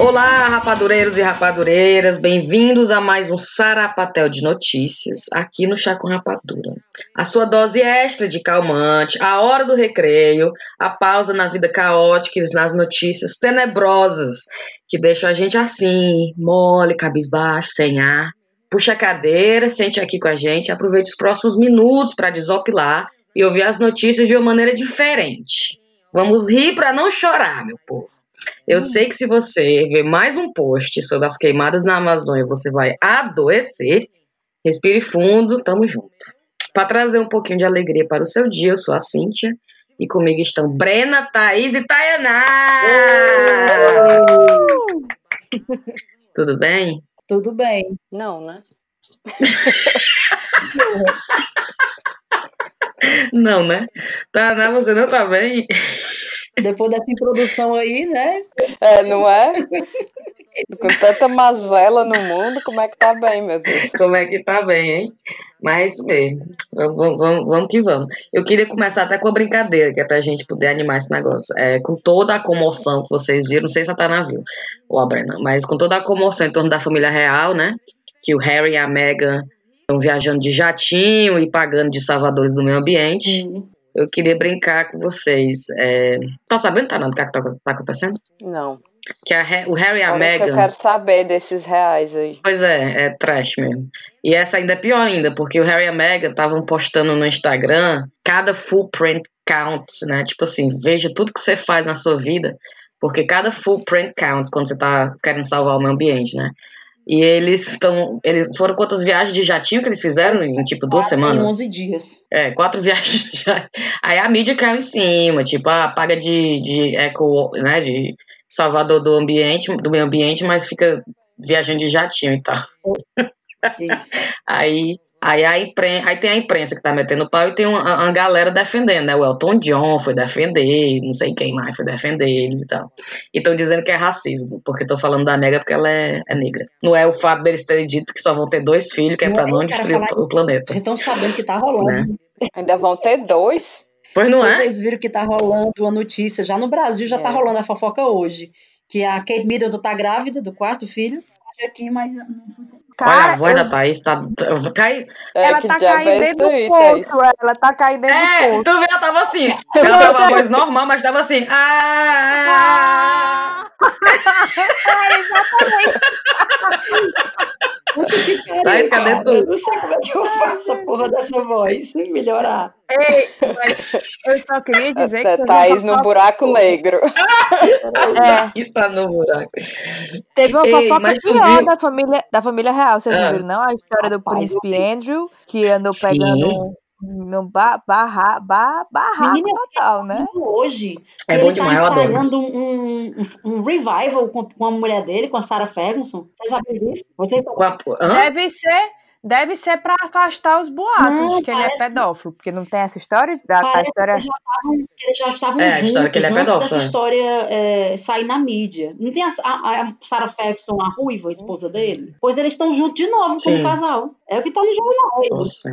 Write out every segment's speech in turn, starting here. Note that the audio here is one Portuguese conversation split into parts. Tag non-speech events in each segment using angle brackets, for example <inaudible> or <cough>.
Olá, rapadureiros e rapadureiras, bem-vindos a mais um Sarapatel de Notícias aqui no Chá com Rapadura. A sua dose extra de calmante, a hora do recreio, a pausa na vida caótica e nas notícias tenebrosas que deixam a gente assim, mole, cabisbaixo, sem ar. Puxa a cadeira, sente aqui com a gente, aproveite os próximos minutos para desopilar e ouvir as notícias de uma maneira diferente. Vamos rir para não chorar, meu povo. Eu sei que se você ver mais um post sobre as queimadas na Amazônia, você vai adoecer. Respire fundo, tamo junto. Para trazer um pouquinho de alegria para o seu dia, eu sou a Cíntia e comigo estão Brena, Thaís e Tayaná! Tudo bem? Tudo bem. Não, né? <laughs> não, né? Tayaná, você não tá bem? Depois dessa introdução aí, né? É, não é? Com tanta mazela no mundo, como é que tá bem, meu Deus? Como é que tá bem, hein? Mas é isso mesmo. Vamos, vamos, vamos que vamos. Eu queria começar até com a brincadeira, que é pra gente poder animar esse negócio. É, com toda a comoção que vocês viram, não sei se a Tana viu, ou a Brena, mas com toda a comoção em torno da família real, né? Que o Harry e a Meghan estão viajando de jatinho e pagando de salvadores do meio ambiente. Uhum. Eu queria brincar com vocês. É... Tá sabendo, tá, não, do que, tá, tá acontecendo? Não. Que a, o Harry e a Meghan. Eu quero saber desses reais aí. Pois é, é trash mesmo. E essa ainda é pior ainda, porque o Harry e a Meghan estavam postando no Instagram cada full print counts, né? Tipo assim, veja tudo que você faz na sua vida, porque cada full print counts quando você tá querendo salvar o meio ambiente, né? E eles estão. Eles foram quantas viagens de jatinho que eles fizeram em tipo duas quatro semanas? Em 11 dias. É, quatro <laughs> viagens de jatinho. Aí a mídia caiu em cima, tipo, a ah, paga de, de eco, né? De salvador do ambiente, do meio ambiente, mas fica viajando de jatinho e tal. Isso. <laughs> Aí Aí, a impren aí tem a imprensa que tá metendo pau e tem uma, uma, galera defendendo, né? O Elton John foi defender, não sei quem mais foi defender eles e tal. E estão dizendo que é racismo, porque estão falando da nega porque ela é, é, negra. Não é o fato deles terem dito que só vão ter dois filhos, que é pra não destruir o, o planeta. Vocês estão sabendo que tá rolando. Né? Ainda vão ter dois? Pois não Vocês é? Vocês viram que tá rolando uma notícia, já no Brasil já tá é. tá rolando a fofoca hoje, que a Kate Middleton tá grávida do quarto filho. Aqui, mas não Cara, Olha, a voz eu... da Thaís tá. Cai... É, ela tá caindo dentro do poço, ela tá caindo dentro é, do poço. Tu vê, ela tava assim. Ela tava a voz normal, mas tava assim. Ah! é, <laughs> exatamente. Thaís, cadê tu? Eu não sei como é que eu faço a porra dessa voz melhorar. Ei, eu só queria dizer que. Thaís no buraco negro. é. Está no buraco. Teve uma Ei, fofoca pior da família, da família real, vocês ah. viram, não? A história do príncipe Andrew, que andou pegando no ba barra, ba barraco Menina, total, né? Hoje, é bom ele tá demais, tá ensaiando um, um, um, revival com, com a mulher dele, com a Sarah Ferguson. Vocês sabem disso? Vocês... Deve ser Deve ser para afastar os boatos não, de que ele é pedófilo, porque não tem essa história da a história. Que eles, já estavam, eles já estavam é, juntos que ele é antes dessa é. história é, sair na mídia. Não tem a, a, a Sarah Ferguson, a ruiva, a esposa dele? Pois eles estão juntos de novo Sim. como casal. É o que tá no jornal. Nossa.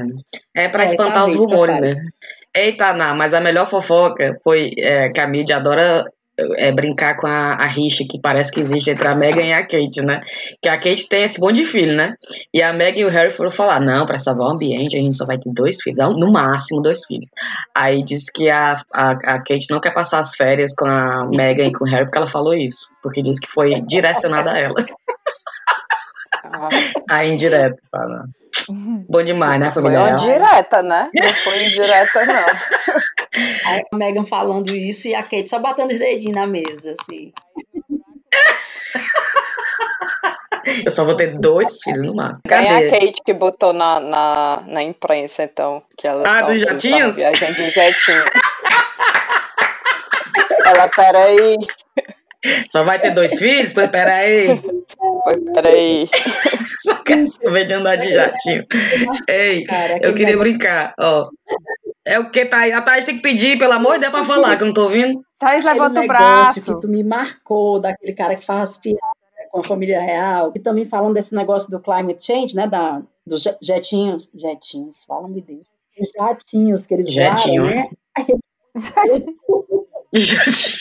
É para é, espantar os rumores mesmo. Eita, não, mas a melhor fofoca foi é, que a mídia adora é, brincar com a, a, rixa que parece que existe entre a Megan e a Kate, né? Que a Kate tem esse monte de filho, né? E a Megan e o Harry foram falar: não, para salvar o ambiente a gente só vai ter dois filhos, no máximo dois filhos. Aí diz que a, a, a Kate não quer passar as férias com a Megan e com o Harry porque ela falou isso, porque diz que foi direcionada a ela. A indireta, fala. <laughs> Bom demais, né, família? Foi uma direta, né? Não foi indireta, não. <laughs> A Megan falando isso e a Kate só batendo os dedinhos na mesa, assim. Eu só vou ter dois filhos no máximo. Cadê? a Kate que botou na, na, na imprensa, então, que ela Ah, dos jatinhos? Viajando de jetinho. ela, peraí. Só vai ter dois filhos? Pois peraí. Peraí. <laughs> Só quer saber de andar de jatinho. Ei, Cara, eu queria brincar, ó. É o que, Thaís? A Thaís tem que pedir, pelo amor de Deus, pra falar, que eu não tô ouvindo. Thaís levanta o braço. que tu me marcou, daquele cara que faz piada com a família real, e também falando desse negócio do climate change, né, da, dos jetinhos, jetinhos, fala-me Deus, os jatinhos que eles Jetinho. voaram, né? <laughs> <laughs> Jatinho.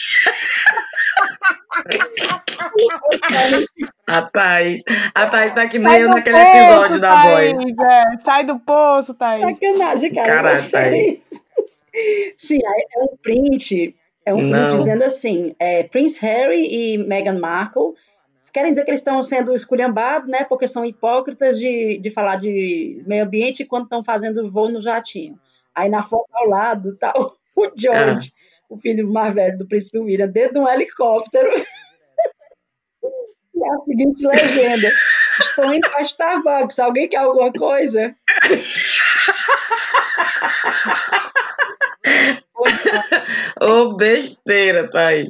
A Thaís. A Thaís tá que nem eu naquele poço, episódio da Thaís, voz. É. Sai do poço, Thaís. Sacanagem, cara. Caralho, Thaís. Sim, é um print. É um print dizendo assim: é, Prince Harry e Meghan Markle querem dizer que eles estão sendo esculhambados, né? Porque são hipócritas de, de falar de meio ambiente quando estão fazendo voo no jatinho. Aí na foto ao lado tá o, o <laughs> George, ah. O filho mais velho do príncipe William, dentro de um helicóptero. e a seguinte legenda: Estou indo para Starbucks. Alguém quer alguma coisa? Ô, besteira, pai.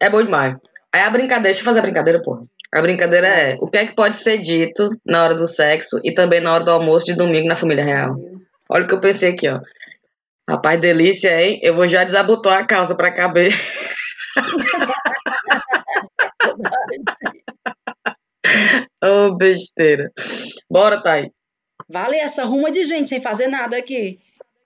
É bom demais. Aí a brincadeira, deixa eu fazer a brincadeira, porra. A brincadeira é o que é que pode ser dito na hora do sexo e também na hora do almoço de domingo na família real. Olha o que eu pensei aqui, ó. Rapaz, delícia, hein? Eu vou já desabotar a calça para caber. <laughs> Ô, oh, besteira. Bora, Thaís. Vale essa ruma de gente sem fazer nada aqui.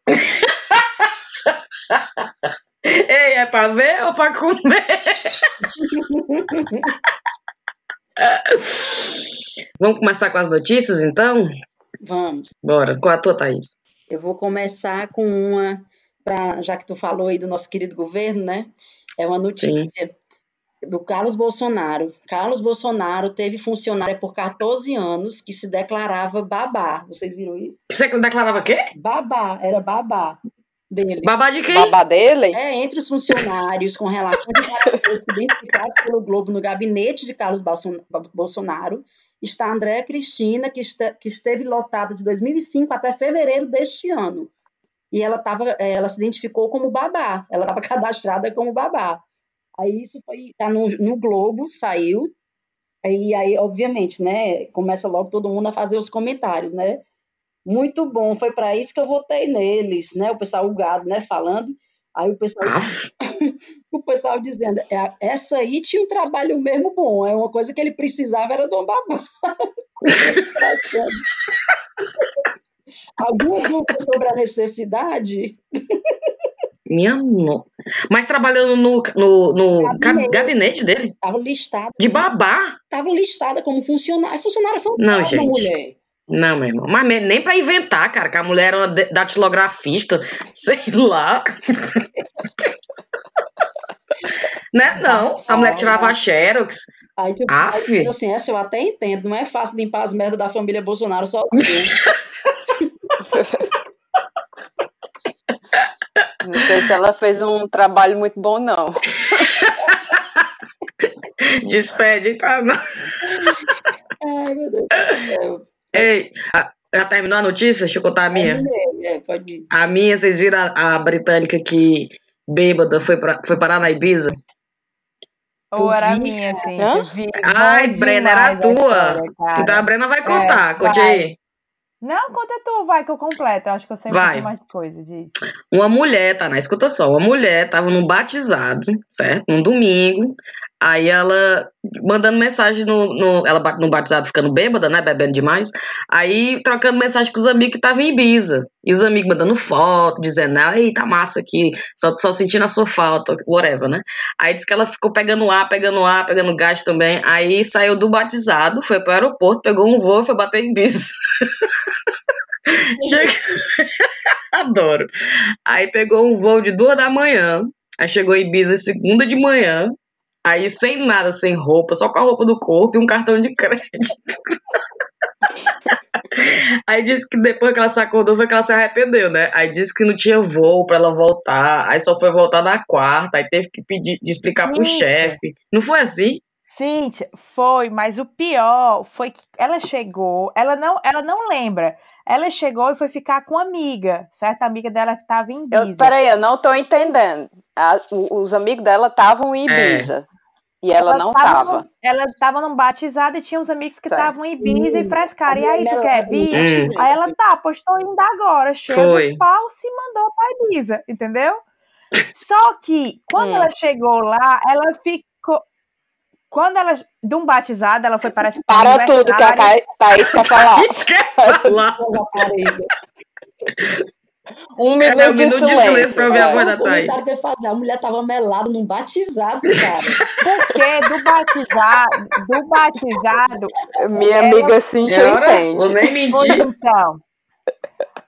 <laughs> Ei, é pra ver ou pra comer? <laughs> Vamos começar com as notícias, então? Vamos. Bora. Qual a tua, Thaís? Eu vou começar com uma, pra, já que tu falou aí do nosso querido governo, né? É uma notícia Sim. do Carlos Bolsonaro. Carlos Bolsonaro teve funcionária por 14 anos que se declarava babá. Vocês viram isso? Você declarava quê? Babá, era babá dele. Babá de quem? Babá dele? É, entre os funcionários com relações identificados pelo Globo no gabinete de Carlos Bolsonaro está a Andréa Cristina, que, está, que esteve lotada de 2005 até fevereiro deste ano. E ela, tava, é, ela se identificou como babá, ela estava <laughs> cadastrada como babá. Aí isso foi, tá no, no Globo, saiu, e aí, obviamente, né, começa logo todo mundo a fazer os comentários, né? muito bom, foi para isso que eu votei neles, né? O pessoal o gado, né, falando. Aí o pessoal, <laughs> o pessoal dizendo, é, essa aí tinha um trabalho mesmo bom, é uma coisa que ele precisava era de um babá. Alguma dúvida sobre a necessidade? Minha no... Mas trabalhando no, no, no gabinete. gabinete dele? Estava listada. De babá? Estava listada como funcionária. Funcionária fantasma, Não, gente. mulher. Não, meu irmão. Mas nem pra inventar, cara, que a mulher era uma datilografista, <laughs> sei lá. <laughs> né? Não. A mulher tirava a Xerox. Aí, tipo, aí, tipo assim, essa eu até entendo. Não é fácil limpar as merdas da família Bolsonaro sozinho. <laughs> Não sei se ela fez um trabalho muito bom, não. Despede, tá? Ai, meu Deus do céu. Ei, já terminou a notícia? Deixa eu contar a minha. É, pode ir. A minha, vocês viram a, a britânica que bêbada foi, pra, foi parar na Ibiza? Ou era a minha, assim. Ai, Brena, era a tua. História, então a Brena vai contar, é, conte vai. aí. Não, conta tu, vai, que eu completo. Eu acho que eu sei vai. mais coisa disso. Uma mulher, tá, na escuta só. Uma mulher tava num batizado, certo? Num domingo. Aí ela mandando mensagem no, no. Ela no batizado ficando bêbada, né? Bebendo demais. Aí trocando mensagem com os amigos que estavam em Ibiza. E os amigos mandando foto, dizendo, ei, tá massa aqui, só, só sentindo a sua falta, whatever, né? Aí disse que ela ficou pegando ar, pegando ar, pegando gás também. Aí saiu do batizado, foi pro aeroporto, pegou um voo e foi bater em Ibiza. <laughs> Chega... <laughs> Adoro. Aí pegou um voo de duas da manhã. Aí chegou em Ibiza segunda de manhã. Aí sem nada, sem roupa, só com a roupa do corpo e um cartão de crédito. <laughs> Aí disse que depois que ela se acordou foi que ela se arrependeu, né? Aí disse que não tinha voo para ela voltar. Aí só foi voltar na quarta. Aí teve que pedir, de explicar Cíntia. pro chefe. Não foi assim? Sim, foi, mas o pior foi que ela chegou, ela não, ela não lembra. Ela chegou e foi ficar com uma amiga, certa amiga dela que estava em Ibiza. Eu, peraí, eu não estou entendendo. A, os amigos dela estavam em é. Ibiza. É. E ela, ela não tava. ela tava num batizado e tinha uns amigos que estavam em Ibiza e frescaram. E aí, tu quer vir? Hum. Aí ela, tá, pois tô indo agora. Chega os pau, se mandou pra Ibiza, entendeu? Só que, quando hum. ela chegou lá, ela ficou... Quando ela, de um batizado, ela foi para Para tudo que a Thaís quer falar. <laughs> quer falar. <laughs> Um minuto, é, um de, minuto silêncio. de silêncio pra ouvir é. a voz da Thaís. O que eu fazer? A mulher tava melada num batizado, cara. Porque do batizado, do batizado. Minha ela... amiga Cintia entende. Vou nem mentir. Então.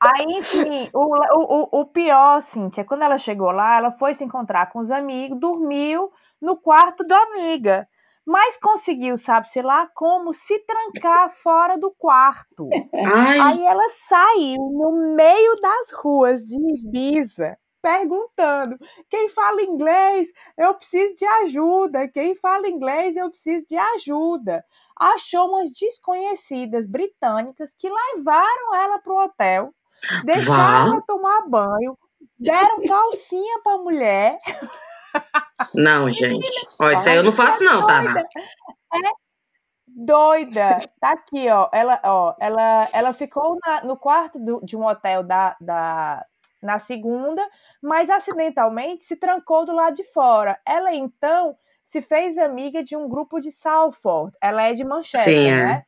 Aí, enfim, o, o, o pior, Cintia, quando ela chegou lá, ela foi se encontrar com os amigos, dormiu no quarto da amiga mas conseguiu, sabe-se lá como, se trancar fora do quarto. Ai. Aí ela saiu no meio das ruas de Ibiza perguntando: quem fala inglês, eu preciso de ajuda. Quem fala inglês, eu preciso de ajuda. Achou umas desconhecidas britânicas que levaram ela para o hotel, deixaram ela tomar banho, deram calcinha para a mulher. Não, gente. Ó, isso aí eu não faço, não, tá? É doida. Tá aqui, ó. Ela, ó, ela, ela ficou na, no quarto do, de um hotel da, da, na segunda, mas acidentalmente se trancou do lado de fora. Ela, então, se fez amiga de um grupo de Salford. Ela é de Manchester, Sim, é. né?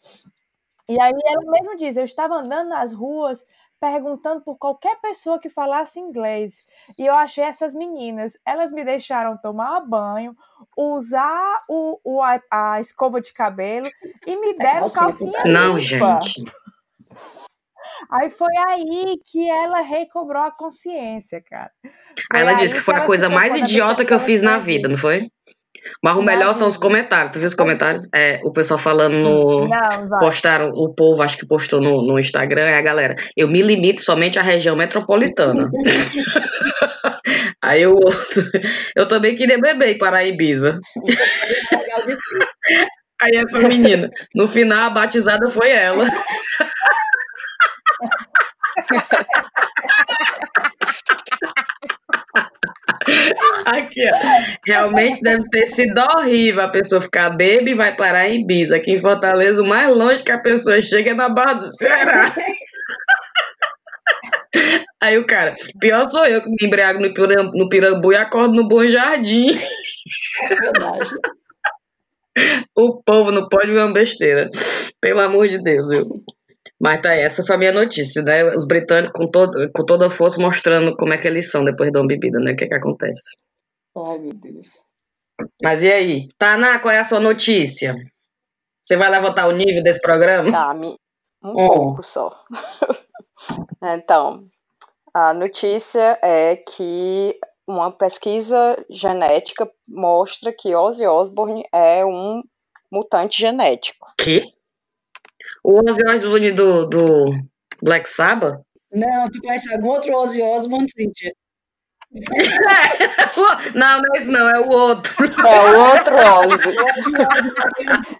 E aí ela mesmo diz: Eu estava andando nas ruas perguntando por qualquer pessoa que falasse inglês. E eu achei essas meninas, elas me deixaram tomar banho, usar o, o a, a, escova de cabelo e me é deram calcinha Não, gente. Aí foi aí que ela recobrou a consciência, cara. Foi aí ela disse que foi a coisa mais idiota que eu fiz na vida, não foi? Mas o melhor são os comentários. Tu viu os comentários? É, o pessoal falando no. Não, postaram, o povo acho que postou no, no Instagram, é a galera. Eu me limito somente à região metropolitana. <laughs> Aí eu, <laughs> eu também queria beber e parar Ibiza. <laughs> Aí essa menina, no final a batizada foi ela. Aqui, ó. Realmente deve ter sido horrível a pessoa ficar bebe e vai parar em Ibiza. Aqui em Fortaleza, o mais longe que a pessoa chega é na Barra do Ceará. <laughs> Aí o cara, pior sou eu que me embriago no, pirambu, no Pirambu e acordo no Bom Jardim. É verdade. O povo não pode ver uma besteira. Pelo amor de Deus, viu? Mas tá aí, essa foi a minha notícia, né? Os britânicos com, todo, com toda a força mostrando como é que eles são depois de uma bebida, né? O que é que acontece. Ai, meu Deus. Mas e aí? Taná, qual é a sua notícia? Você vai levantar o nível desse programa? Tá, um oh. pouco só. <laughs> então, a notícia é que uma pesquisa genética mostra que Ozzy Osbourne é um mutante genético. Que? O Ozzy Osbourne do, do Black Sabbath? Não, tu conhece algum outro Ozzy Osbourne, Cíntia? <laughs> não, não é esse não, é o outro. É o outro Ozzy.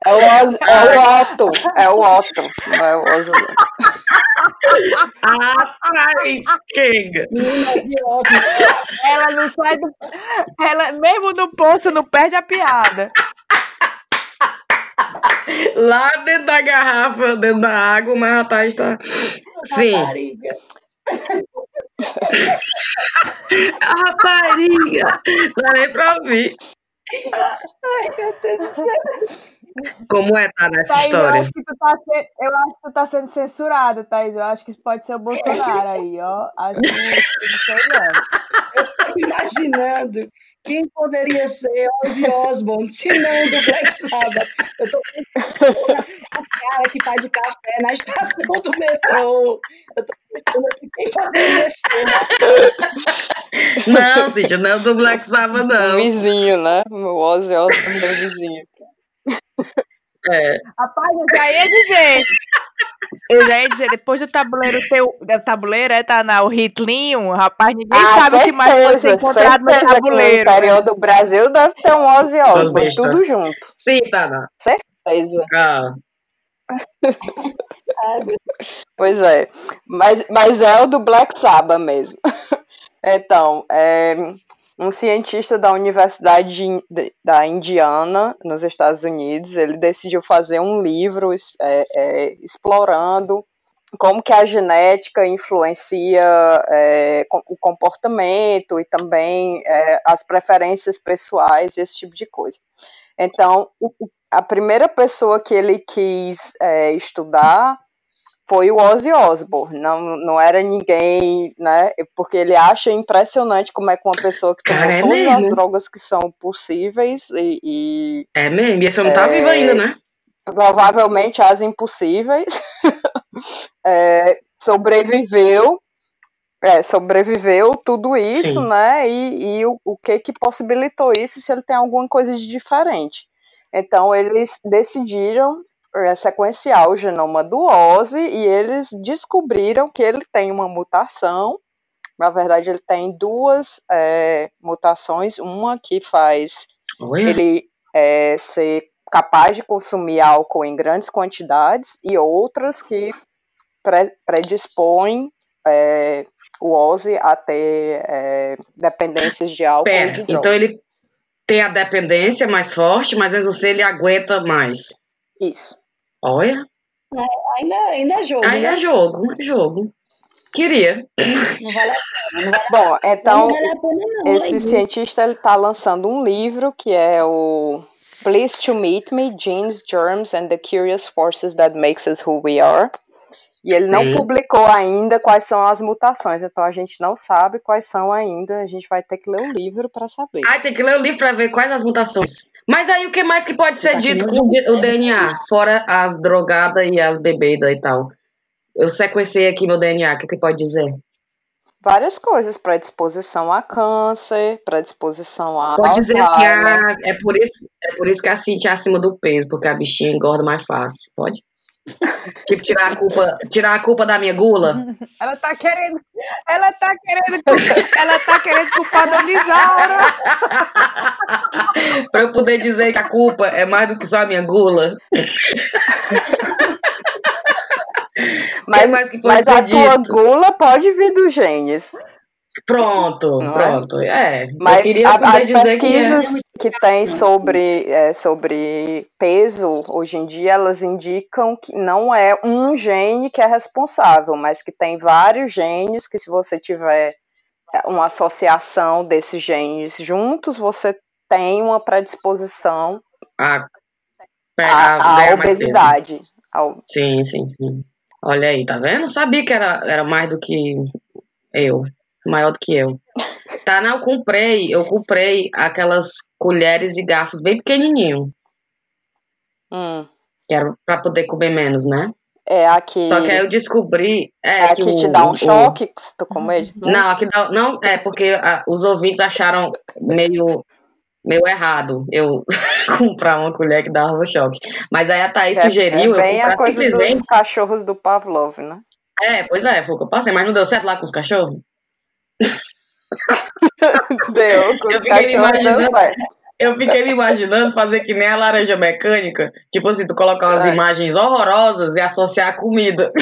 É o, Ozzy, é o Otto. É o Otto. Não é o Ozzy. Thaís, chega. Ela não sai do. Ela, mesmo no poço, não perde a piada. Lá dentro da garrafa, dentro da água, mas a Thaís tá. Sim. a rapariga. Não é nem pra ouvir. Ai, meu Deus do céu. Como é, tá, nessa Thaís, história? Eu acho, que tu tá sendo, eu acho que tu tá sendo censurado, Thaís. Eu acho que isso pode ser o Bolsonaro aí, ó. Acho que não sei não. Eu tô imaginando quem poderia ser Ozzy Osbourne, se não do Black Sabbath. Eu tô pensando o cara que faz o café na estação do metrô. Eu tô pensando quem poderia ser. Não, Cíntia, não é do Black Sabbath, não. O vizinho, né? O Ozzy Osbourne é o vizinho. É. Rapaz, eu já ia dizer. Eu já ia dizer, depois do tabuleiro teu. O tabuleiro é, tá na o Hitlinho, rapaz, ninguém ah, sabe o que mais pode ser encontrado no tabuleiro. no interior do Brasil deve ter um Ozzy Osbourne, tudo junto. Sim, tá. Certeza. Ah. <laughs> pois é. Mas, mas é o do Black Sabbath mesmo. <laughs> Então, é, um cientista da Universidade de, da Indiana, nos Estados Unidos, ele decidiu fazer um livro é, é, explorando como que a genética influencia é, o comportamento e também é, as preferências pessoais, esse tipo de coisa. Então, o, a primeira pessoa que ele quis é, estudar foi o Ozzy Osbourne, não, não era ninguém, né? Porque ele acha impressionante como é que uma pessoa que tomou é todas mesmo. as drogas que são possíveis e. e é mesmo, e esse não tá vivo ainda, né? Provavelmente as impossíveis. <laughs> é, sobreviveu. É, sobreviveu tudo isso, Sim. né? E, e o, o que que possibilitou isso se ele tem alguma coisa de diferente. Então eles decidiram é, sequenciar o genoma do Ozzy e eles descobriram que ele tem uma mutação. Na verdade, ele tem duas é, mutações, uma que faz Oi? ele é, ser capaz de consumir álcool em grandes quantidades e outras que pre predispõem é, o Ozzy a ter é, dependências de álcool Pera, de Então ele tem a dependência mais forte, mas mesmo assim ele aguenta mais. Isso. Olha. Ainda, ainda é jogo. Ainda né? é jogo, é jogo. Queria. Não vale a pena. Vale Bom, então, vale pena, não, esse cientista ele está lançando um livro que é o Please to Meet Me, Genes, Germs and the Curious Forces That Makes Us Who We Are. E ele não Sim. publicou ainda quais são as mutações, então a gente não sabe quais são ainda. A gente vai ter que ler o livro para saber. Ah, tem que ler o livro para ver quais as mutações. Mas aí o que mais que pode ser tá dito com o DNA? Fora as drogadas e as bebidas e tal. Eu sequenciei aqui meu DNA, o que, que pode dizer? Várias coisas, predisposição a câncer, predisposição a. Pode dizer assim, ah, é por isso, é por isso que a Cintia é acima do peso, porque a bichinha engorda mais fácil. Pode? Tipo, tirar a culpa, tirar a culpa da minha gula. Ela tá querendo, ela tá querendo, ela tá querendo culpar a Lisaura. pra eu poder dizer que a culpa é mais do que só a minha gula. mas, mais que mas a dito? tua gula pode vir dos genes. Pronto, não é? pronto. É, é mas eu queria a, as dizer pesquisas que, é... que tem sobre, é, sobre peso, hoje em dia, elas indicam que não é um gene que é responsável, mas que tem vários genes que se você tiver uma associação desses genes juntos, você tem uma predisposição a, à obesidade. Ao... Sim, sim, sim. Olha aí, tá vendo? Sabia que era, era mais do que eu maior do que eu. Tá, não, eu comprei, eu comprei aquelas colheres e garfos bem pequenininho. Hum. Que era pra poder comer menos, né? É, aqui. Só que aí eu descobri. É, é aqui que te dá um o, choque que tu come. Não, aqui dá. Não, é porque a, os ouvintes acharam meio, meio errado eu <laughs> comprar uma colher que dava choque. Mas aí a Thaís é, sugeriu. É bem a coisa simplesmente... dos cachorros do Pavlov, né? É, pois é, foi o que eu passei, mas não deu certo lá com os cachorros? Deu, com eu os cachorros Eu fiquei me imaginando fazer que nem a laranja mecânica. Tipo assim, tu colocar umas é. imagens horrorosas e associar a comida. <laughs>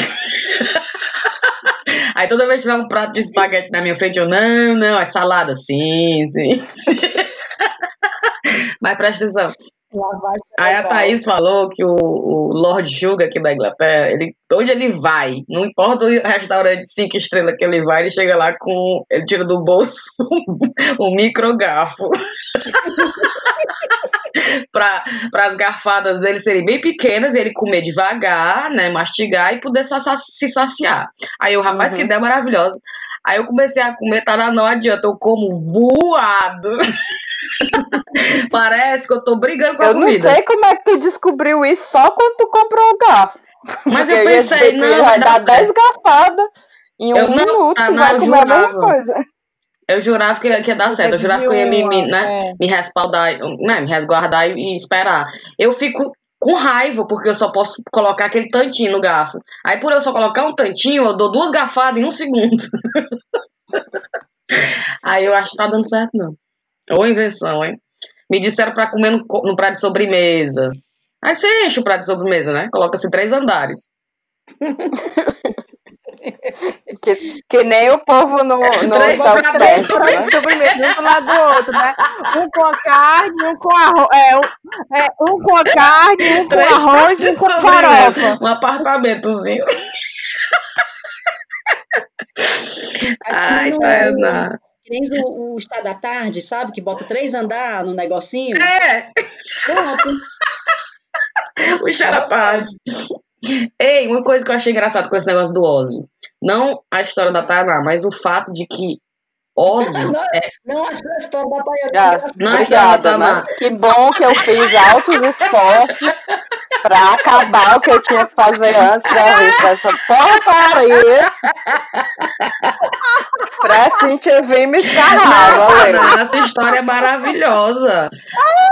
Aí toda vez que tiver um prato de espaguete na minha frente, eu, não, não, é salada. Sim, sim, sim. <laughs> Mas presta atenção. Aí a Thaís falou que o, o Lord Sugar aqui da Inglaterra, ele, onde ele vai, não importa o restaurante cinco estrelas que ele vai, ele chega lá com. Ele tira do bolso <laughs> um, microgafo. <laughs> para as garfadas dele serem bem pequenas e ele comer devagar, né, mastigar e poder se saciar. Aí o rapaz, uhum. que ideia maravilhosa. Aí eu comecei a comer, tá, não adianta, eu como voado. <laughs> Parece que eu tô brigando com a eu comida. Eu não sei como é que tu descobriu isso só quando tu comprou o garfo. Mas <laughs> eu pensei, não. Vai dar 10 garfadas em um eu não, minuto, ah, não, vai comer jurava. a mesma coisa. Eu jurava que, que ia dar certo, eu jurava que eu ia me, me, né, é. me respaldar, né, me resguardar e, e esperar. Eu fico com raiva, porque eu só posso colocar aquele tantinho no garfo. Aí, por eu só colocar um tantinho, eu dou duas garfadas em um segundo. <laughs> Aí eu acho que tá dando certo, não. Ou invenção, hein? Me disseram para comer no, no prato de sobremesa. Aí você enche o prato de sobremesa, né? Coloca-se três andares. <laughs> que, que nem o povo no, no self-service, né? sobremesa, um do lado do outro, né? Um com a carne, um com arroz, é, um, é, um com a carne, um com três arroz e um com farofa. Um apartamentozinho. <laughs> Ai, Tainá. Que nem o, o Estado da Tarde, sabe? Que bota três andar no negocinho. É! Pronto. <laughs> o xarapage. Ei, uma coisa que eu achei engraçado com esse negócio do Ozzy. Não a história da Tainá, mas o fato de que Ozzy. Não, é... não acho a história da Tayana. Ah, não obrigada, né? Que bom que eu fiz altos esforços pra acabar o que eu tinha que fazer antes pra ver se essa porcaria. pra Cintia vir me escarrar. Não, essa história é maravilhosa.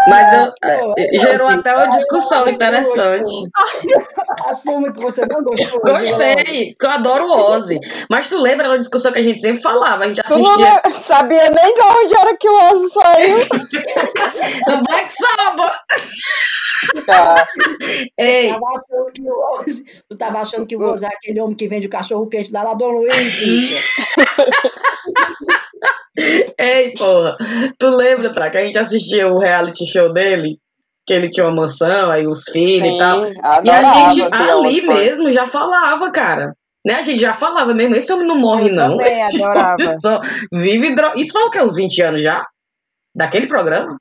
Mas eu, é, gerou até uma discussão interessante. Assume que você não gostou. Gostei, que eu adoro o Ozzy. Mas tu lembra da discussão que a gente sempre falava? A gente assistia <laughs> sabia nem de onde era que o Ozzy saiu. <laughs> Do Black Sabbath. Tá. <laughs> Ei. Tu tava achando que o Ozzy é aquele homem que vende o cachorro quente lá na Dom Luiz, Ei, porra. Tu lembra, tá, que a gente assistia o reality show dele? Que ele tinha uma mansão, aí os filhos Sim, e tal. E a gente ali mesmo já falava, cara. Né? A gente já falava mesmo, esse homem não morre, eu não. Também esse adorava. <laughs> Só vive dro... Isso foi o que? Uns 20 anos já? Daquele programa?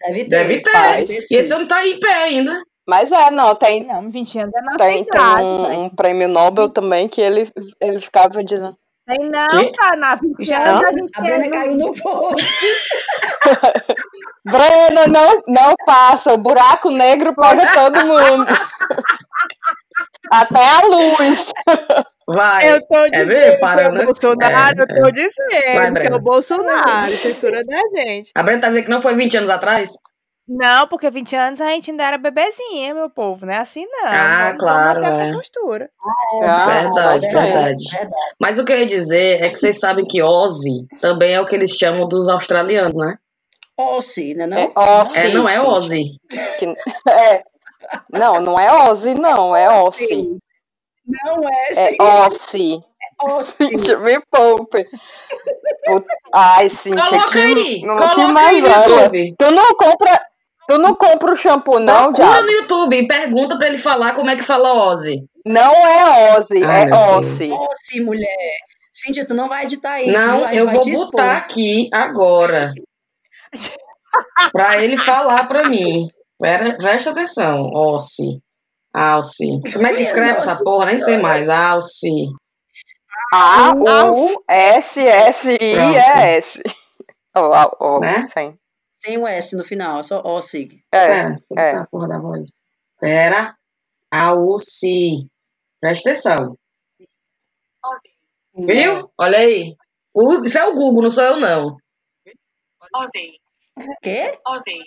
Deve ter. Deve ter. e esse homem tá em pé ainda. Mas é, não, tem. Não, 20 anos é nossa Tem, tem um, um, prêmio Nobel também que ele, ele ficava dizendo. Tem não, que? cara, na 20 anos não? a gente. A Brena caiu no poço. Brena, <laughs> não, não passa, o buraco negro pega todo mundo. <laughs> Até a luz. Vai. Eu tô é dizendo é mesmo? Parando. Bolsonaro, é, eu tô é. dizendo Vai, que é o Bolsonaro, censura da gente. A Brenda tá dizendo que não foi 20 anos atrás? Não, porque 20 anos a gente ainda era bebezinha, meu povo, não é assim não. Ah, Vamos claro. É. postura. Ah, verdade, verdade, verdade, Mas o que eu ia dizer é que vocês sabem que Ozzy também é o que eles chamam dos australianos, né? Ozzy, né? Não? É, Ozzy, é, não é Ozzy. Que, <laughs> é, não, não é Ozzy, não, é Ossi. Não é, sim. É Ossi. É Ossi. <laughs> Me poupe. Ai, Cintia, Coloca que, aí. Não, que mais olha. Tu não compra... Tu não compra o shampoo, não, já? Procura no YouTube e pergunta pra ele falar como é que fala Ozzy. Não é Ozzy, Ai, é Ossi. Ossi, mulher. Cíntia, tu não vai editar isso. Não, eu vou botar aqui agora. <laughs> pra ele falar pra mim. Pera, presta atenção. Alce. Alce. Como é que escreve essa porra? Nem sei mais. Alce. A-U-S-S-I-E-S. Oh, né? Sim. Sem o S no final, só Alce. É, é. A porra da voz. Pera. Alce. Presta atenção. Viu? Olha aí. O, isso é o Google, não sou eu, não. Ozzy. Quê? Ozzy.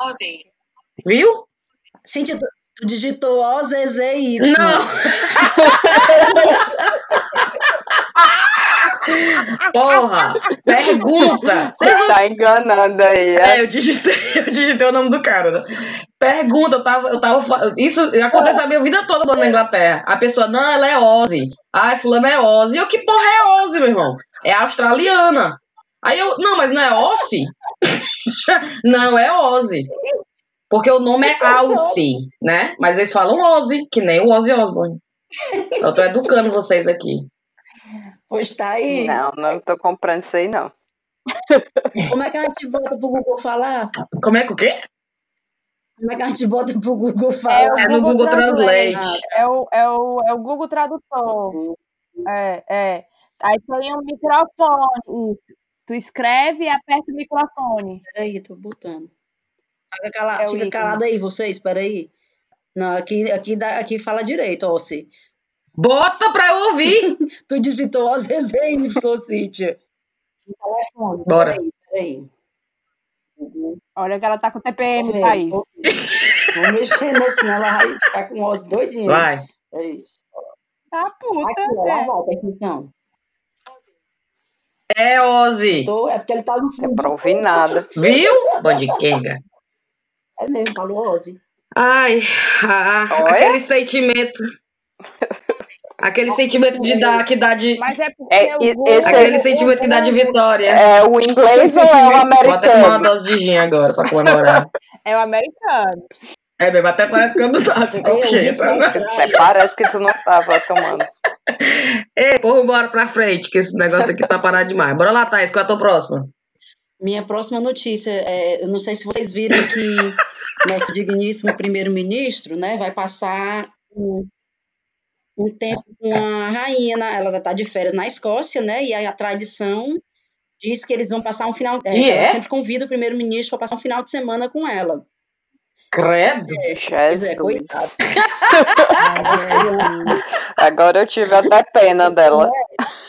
Ozzy. Viu? Cintia, tu, tu digitou O-Z-Z-Y. Não! <laughs> Porra! Pergunta! Você não... tá enganando aí. É? é, eu digitei, <laughs> eu digitei o nome do cara. Né? Pergunta, eu tava, eu tava. Isso aconteceu a minha vida toda na Inglaterra. A pessoa, não, ela é Ozzy. Ai, fulano é Ozzy. Eu, que porra é Ozzy, meu irmão? É australiana. Aí eu, não, mas não é Ozzy? <laughs> não, é Ozzy. Porque o nome é Alce, né? Mas eles falam Ozzy, que nem o Ozzy Osbourne. Eu tô educando vocês aqui. Pois tá aí. Não, não tô comprando isso aí, não. Como é que a gente volta pro Google falar? Como é que o quê? Como é que a gente volta pro Google falar? É, é no Google Translate. Translate. É, o, é, o, é o Google Tradutor. É, é. Aí tem um microfone. Tu escreve e aperta o microfone. Peraí, tô botando. Fica, cala, é fica calado aí, vocês, peraí. Não, aqui, aqui, aqui fala direito, ó, se. Bota pra eu ouvir! <laughs> tu digitou as resenhas, Cíntia. Bora. Peraí, peraí. Olha que ela tá com TPM, okay, país. Vou, vou mexer nesse, senão ela vai ficar com o osso doidinho. Vai. Peraí. Tá puta. Aqui, ó, é. volta, atenção. É, Ozzy. Tô, é porque ele tá no fundo. Não é pra ouvir nada. Viu? Bondiquenga. É mesmo, falou Ozzy. Ai, ah, aquele sentimento. Aquele sentimento de dar, que dá de. Mas é porque é, esse aquele é, sentimento que dá de vitória. É o inglês ou é o americano? Vou até tomar uma dose de gin agora pra comemorar. É o americano. É mesmo, até parece que eu não tava com copo cheio. Até parece que tu não tava tomando. Ei, porra, bora pra frente, que esse negócio aqui tá parado demais. Bora lá, Thais, qual é a tua próxima? Minha próxima notícia, é, eu não sei se vocês viram que <laughs> nosso digníssimo primeiro-ministro, né, vai passar um, um tempo com a rainha, ela vai estar de férias na Escócia, né? E aí a tradição diz que eles vão passar um final. É, ela é? sempre convida o primeiro-ministro para passar um final de semana com ela. Credo! É, é coitado. <laughs> Agora eu tive até pena dela. <laughs> É.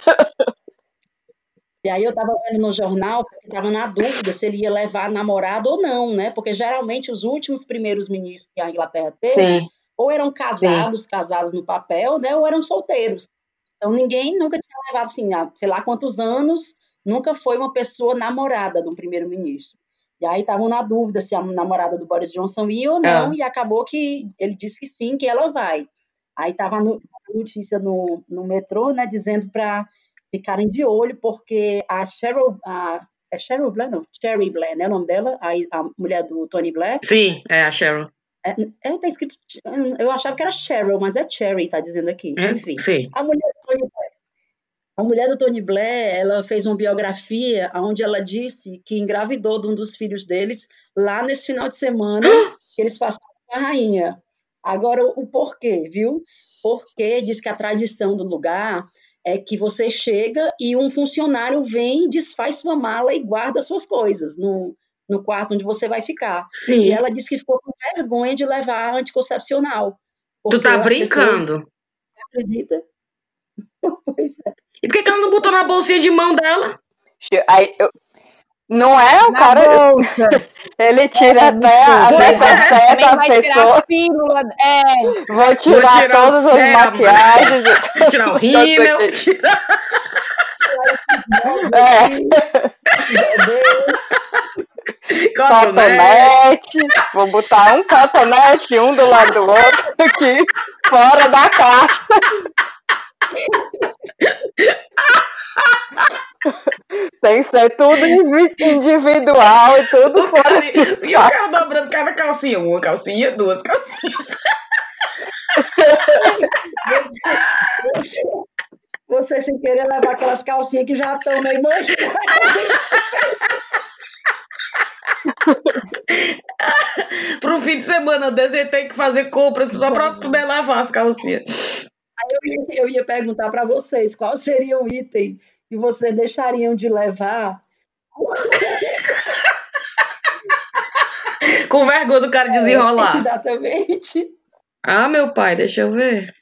E aí eu estava vendo no jornal, estava na dúvida se ele ia levar namorado ou não, né? Porque geralmente os últimos primeiros ministros que a Inglaterra teve, Sim. ou eram casados, Sim. casados no papel, né? Ou eram solteiros. Então ninguém nunca tinha levado assim, sei lá quantos anos, nunca foi uma pessoa namorada de um primeiro-ministro. E aí estavam na dúvida se a namorada do Boris Johnson ia ou não, é. e acabou que ele disse que sim, que ela vai. Aí estava a notícia no, no metrô, né, dizendo para ficarem de olho, porque a Cheryl, a, é Cheryl Blair, não, Cherry Blair, né, o nome dela, a, a mulher do Tony Blair. Sim, é a Cheryl. É, é, tá escrito, eu achava que era Cheryl, mas é Cherry, tá dizendo aqui. É, Enfim, sim. a mulher do Tony Blair. A mulher do Tony Blair, ela fez uma biografia onde ela disse que engravidou de um dos filhos deles lá nesse final de semana <gasps> que eles passaram com a rainha. Agora, o porquê, viu? Porque diz que a tradição do lugar é que você chega e um funcionário vem, desfaz sua mala e guarda suas coisas no, no quarto onde você vai ficar. Sim. E ela disse que ficou com vergonha de levar anticoncepcional. Tu tá brincando? Pessoas... Acredita? <laughs> pois é. E por que, que ela não botou na bolsinha de mão dela? Aí, eu... Não é o na cara. Bolsa. <laughs> Ele tira é, até a necessaire é, da pessoa. Pílula, é. Vou tirar, Vou tirar todas as maquiagens. Vou tirar o <laughs> rímel. Tirar... é. <laughs> Cotonete. Vou botar um cotonete, um do lado do outro, aqui, fora da caixa. <laughs> Tem que ser tudo individual e tudo fora. e o cara dobrando cada calcinha. Uma calcinha, duas calcinhas. Você, você, sem querer levar aquelas calcinhas que já estão meio manchadas. Pro fim de semana desse, tem que fazer compras só pra poder lavar as calcinhas. Aí eu ia, eu ia perguntar para vocês qual seria o item que vocês deixariam de levar. <laughs> Com vergonha do cara desenrolar. É, exatamente. Ah, meu pai, deixa eu ver.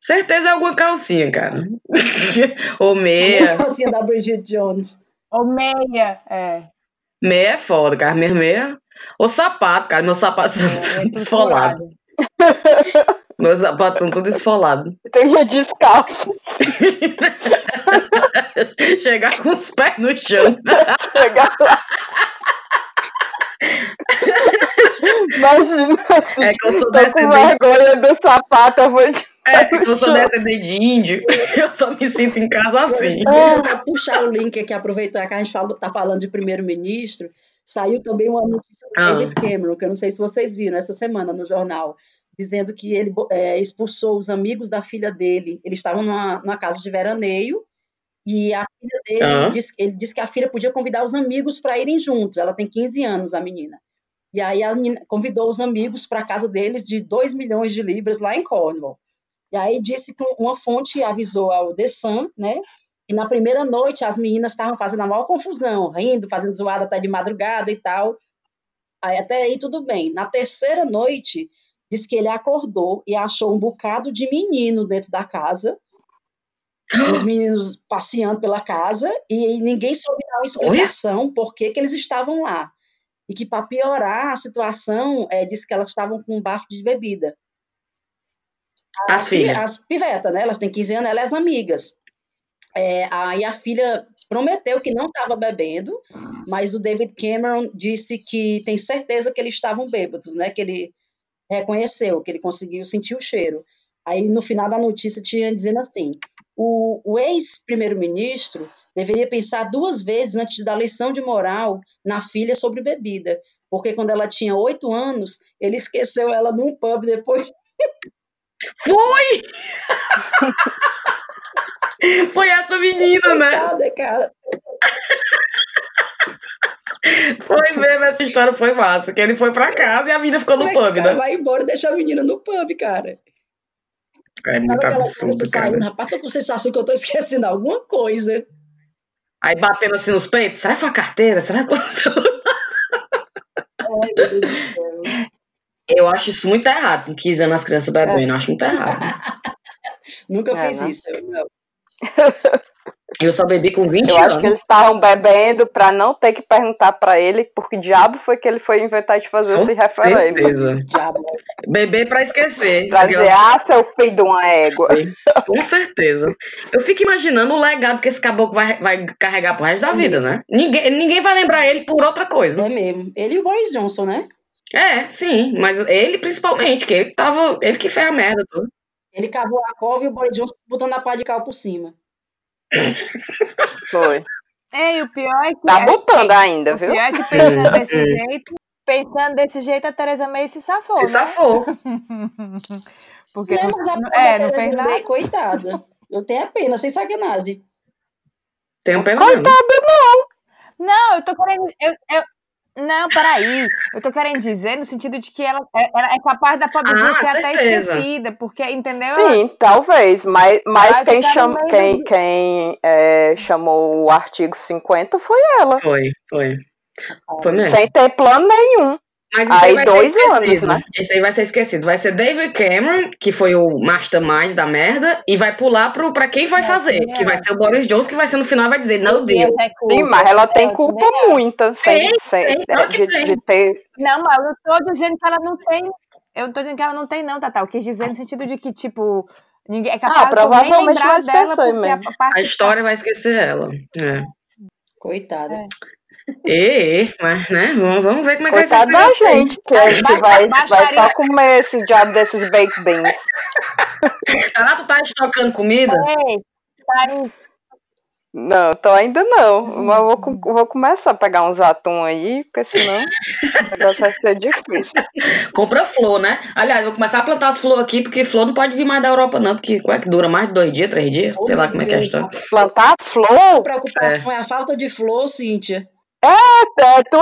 Certeza é alguma calcinha, cara. <laughs> Ou meia. A calcinha da Bridget Jones. Ou meia, é. Meia é foda, cara. Minha meia. Ou sapato, cara. Meus sapatos é, <laughs> são desfolados. Meus sapatos são tudo esfolados. Tem já descalço. <laughs> Chegar com os pés no chão. Chegar lá. <laughs> Imagina assim. É que eu sou descendente. Com vergonha do sapato, eu vou. É, que eu sou descendente de índio, <laughs> eu só me sinto em casa assim. Vou puxar o link aqui, aproveitar que a gente fala, tá falando de primeiro-ministro. Saiu também uma notícia do ah. David Cameron, que eu não sei se vocês viram essa semana no jornal, dizendo que ele é, expulsou os amigos da filha dele. Eles estavam numa, numa casa de veraneio e a filha dele, ah. disse, ele disse que a filha podia convidar os amigos para irem juntos. Ela tem 15 anos, a menina. E aí a menina convidou os amigos para a casa deles de 2 milhões de libras lá em Cornwall. E aí disse que uma fonte avisou ao The Sun, né? E na primeira noite as meninas estavam fazendo a maior confusão, rindo, fazendo zoada até de madrugada e tal. Aí até aí tudo bem. Na terceira noite, Diz que ele acordou e achou um bocado de menino dentro da casa, os meninos passeando pela casa, e ninguém soube dar uma explicação por que, que eles estavam lá. E que, para piorar a situação, é, disse que elas estavam com um bafo de bebida. As, filha. as pivetas, né? Elas têm 15 anos, elas amigas. É, aí a filha prometeu que não estava bebendo, mas o David Cameron disse que tem certeza que eles estavam bêbados, né? Que ele reconheceu, que ele conseguiu sentir o cheiro. Aí, no final da notícia, tinha dizendo assim: o, o ex-primeiro-ministro deveria pensar duas vezes antes de dar lição de moral na filha sobre bebida, porque quando ela tinha oito anos, ele esqueceu ela num pub depois. <laughs> Foi! <laughs> Foi essa menina, né? cara. <laughs> Mesmo, essa história foi massa. Que ele foi pra casa e a menina ficou no pub, cara, né? Vai embora e deixa a menina no pub, cara. É muito absurdo, cara. Rapaz, tô com a sensação que eu tô esquecendo alguma coisa. Aí batendo assim nos peitos, será que foi a carteira? Será que aconteceu? <laughs> Ai. Eu acho isso muito errado, com 15 anos as crianças bebendo, eu acho muito errado. <laughs> Nunca é, fiz não. isso, eu não. Eu só bebi com 20 eu anos. Eu acho que eles estavam bebendo para não ter que perguntar para ele porque diabo foi que ele foi inventar de fazer esse referendo. Certeza. Beber para esquecer. Pra dizer, ah, seu filho de uma égua. Com certeza. Eu fico imaginando o legado que esse caboclo vai, vai carregar pro resto da vida, né? Ninguém, ninguém vai lembrar ele por outra coisa. É mesmo. Ele e o Boris Johnson, né? É, sim, mas ele principalmente, que ele tava. Ele que fez a merda toda. Ele cavou a cova e o Boris Johnson botando a pá de cal por cima. Foi. É, e o pior é que. Tá botando ainda, viu? O pior é que <laughs> pensando desse jeito, pensando desse jeito, a Tereza May se safou. Se né? safou. <laughs> Porque não, mas a não, é, não fez nada. May, coitada. Eu tenho a pena, sem sacanagem. Tenho pena. Coitada, não. Não, eu tô querendo. Eu, eu, não, peraí. Eu tô querendo dizer no sentido de que ela, é, ela é capaz da pobrezinha ah, ser certeza. até esquecida, porque, entendeu? Sim, talvez, mas, mas quem, cham, quem, quem é, chamou o artigo 50 foi ela. Foi, foi. Foi mesmo. Sem ter plano nenhum. Mas isso aí, aí vai dois ser esquecido. Anos, né? Isso aí vai ser esquecido. Vai ser David Cameron, que foi o mastermind da merda, e vai pular pro, pra quem vai fazer. É. Que vai ser o Boris Johnson, que vai ser no final vai dizer, não deu. Sim, mas ela tem culpa muita sem, sem, é, de, de, ter. Não, mas eu não tô dizendo que ela não tem. Eu não tô dizendo que ela não tem, não, Tata. Eu quis dizer no sentido de que, tipo, ninguém é capaz ah, provavelmente vai esquecer mesmo. A, a, história vai esquecer ela. É. Coitada. É. E, mas, né? Vamos, vamos ver como é que Coitado vai ser. da gente, que a gente vai, vai só comer esse diabo desses baked beans. Taná, tu tá estocando comida? Ei, tá Não, tô ainda não. Mas vou, vou começar a pegar uns atum aí, porque senão o negócio vai ser difícil. Compra flor, né? Aliás, vou começar a plantar as flores aqui, porque flor não pode vir mais da Europa, não, porque como é que dura mais de dois dias, três dias? Sei lá como é que é a história. Plantar flor? A preocupação é. é a falta de flor, Cíntia. É, é, tu.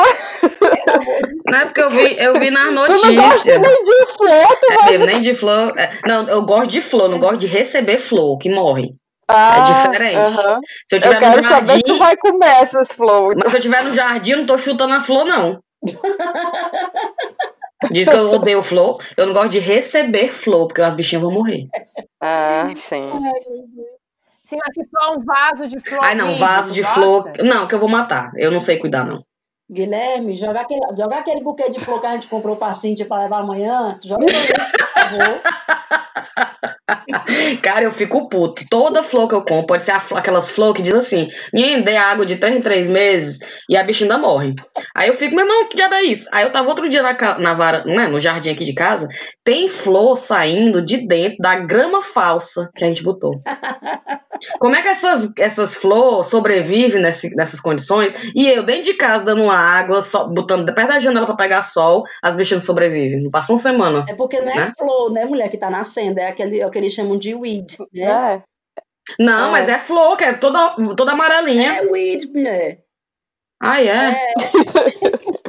Não é porque eu vi, eu vi nas notícias. Tu não gosta nem de flor, tu é, vai... nem de flor. É, não, eu gosto de flor, não gosto de receber flor, que morre. Ah, é diferente. Uh -huh. Se eu tiver eu quero no jardim. Saber se tu vai comer essas flores. Mas se eu tiver no jardim, eu não tô chutando as flores, não. <laughs> Diz que eu odeio flor. Eu não gosto de receber flor, porque as bichinhas vão morrer. Ah, sim. Sim, mas se for um vaso de flor. Ai, não, vaso de flor. Não, que eu vou matar. Eu não sei cuidar, não. Guilherme, joga aquele, joga aquele buquê de flor que a gente comprou pra Cintia pra levar amanhã. Joga pra mim, por favor. <laughs> <laughs> Cara, eu fico puto. Toda flor que eu compro, pode ser aquelas flores que diz assim: me dê água de 3 em 3 meses e a bicha ainda morre. Aí eu fico, meu irmão, que diabo é isso? Aí eu tava outro dia na, na vara, né, no jardim aqui de casa, tem flor saindo de dentro da grama falsa que a gente botou. <laughs> Como é que essas, essas flores sobrevivem nesse, nessas condições? E eu, dentro de casa, dando uma água, só, botando perto da janela pra pegar sol, as bichas não sobrevivem. Não passa uma semana. É porque não é né? flor, né, mulher, que tá nascendo, é aquele, é o que eles chamam de weed, né? É. Não, é. mas é flor, que é toda, toda amarelinha. É weed, mulher. Ah, é? é.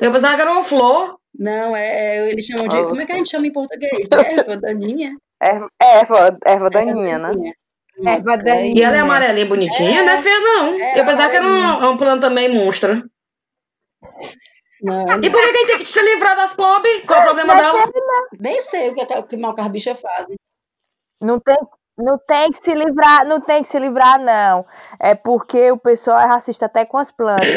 Eu pensava que era uma flor. Não, é, é eles chamam de. Nossa. Como é que a gente chama em português? <laughs> Erva daninha? Erva, erva, erva daninha, né? Erva daninha. E ela é amarelinha bonitinha? É, não é feia, não. É, eu pensava que era uma, uma planta meio monstra. Não, e por que a gente tem que se livrar das pobres? Qual é o problema dela? Nem sei o que, é, o que mal carbicha fazem. Não tem, não tem que se livrar, não tem que se livrar, não. É porque o pessoal é racista até com as plantas.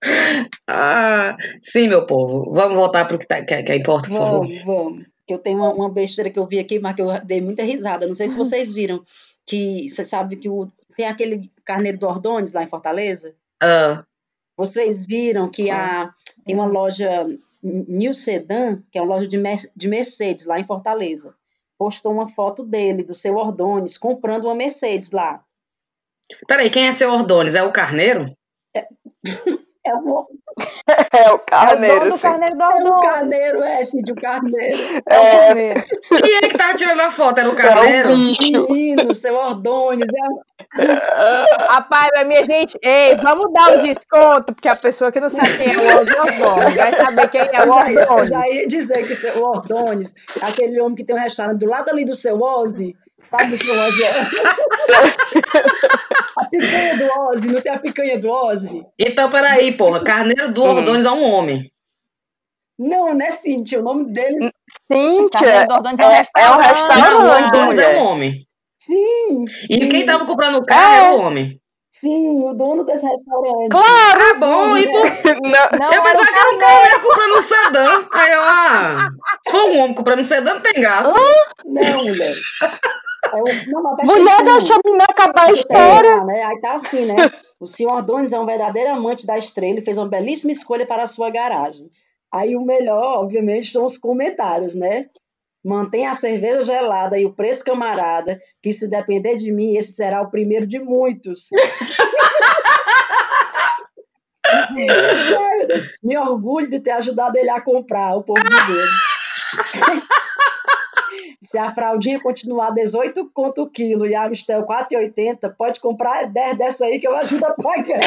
<laughs> ah, sim, meu povo. Vamos voltar para o que, tá, que, que importa, por vamos, favor. Vamos. Eu tenho uma, uma, besteira que eu vi aqui, mas que eu dei muita risada. Não sei se <laughs> vocês viram. Que você sabe que o, tem aquele carneiro do Ordones lá em Fortaleza? Ah. Vocês viram que a, tem uma loja New Sedan, que é uma loja de, de Mercedes lá em Fortaleza. Postou uma foto dele, do seu Ordones, comprando uma Mercedes lá. Peraí, quem é seu Ordones? É o Carneiro? É, <laughs> é o, <laughs> é o carneiro. É o carneiro do É o carneiro, é, Cid, o carneiro. É, é o carneiro. Quem é que tava tirando a foto? Era o carneiro? É o bicho. Menino, seu Ordônio. Rapaz, mas minha gente, ei, vamos dar o desconto, porque a pessoa que não sabe quem é o Ordônio vai saber quem é o Ordônio. Já ia dizer que o Ordônio, aquele homem que tem um restaurante do lado ali do seu Osdi, Sabe o Ozzy é? <laughs> a picanha do Ozzy, não tem a picanha do Ozzy? Então, peraí, porra. Carneiro do Ordões é um homem. Não, não é Cíntia, o nome dele. Cíntia é, é, um restaurante. É um restaurante. é um homem. Sim. E quem tava comprando o carro é. era o homem. Sim, o dono desse restaurante. Claro, ah, bom. E por... não, não, eu pensava que era um cara comprando um sedã. Aí eu, ah, se for um homem comprando um sedã, não tem graça. Não, mulher. É não, tá mulher, deixa a menina acabar a história. né? Aí tá assim, né? O senhor Adonis é um verdadeiro amante da estrela e fez uma belíssima escolha para a sua garagem. Aí o melhor, obviamente, são os comentários, né? Mantém a cerveja gelada e o preço camarada, que se depender de mim, esse será o primeiro de muitos. <laughs> <laughs> Me orgulho de ter ajudado ele a comprar, o povo dizendo. Se a fraldinha continuar 18 conto o quilo e a Amistel 4,80, pode comprar 10 dessa aí que eu ajudo a pagar. <laughs>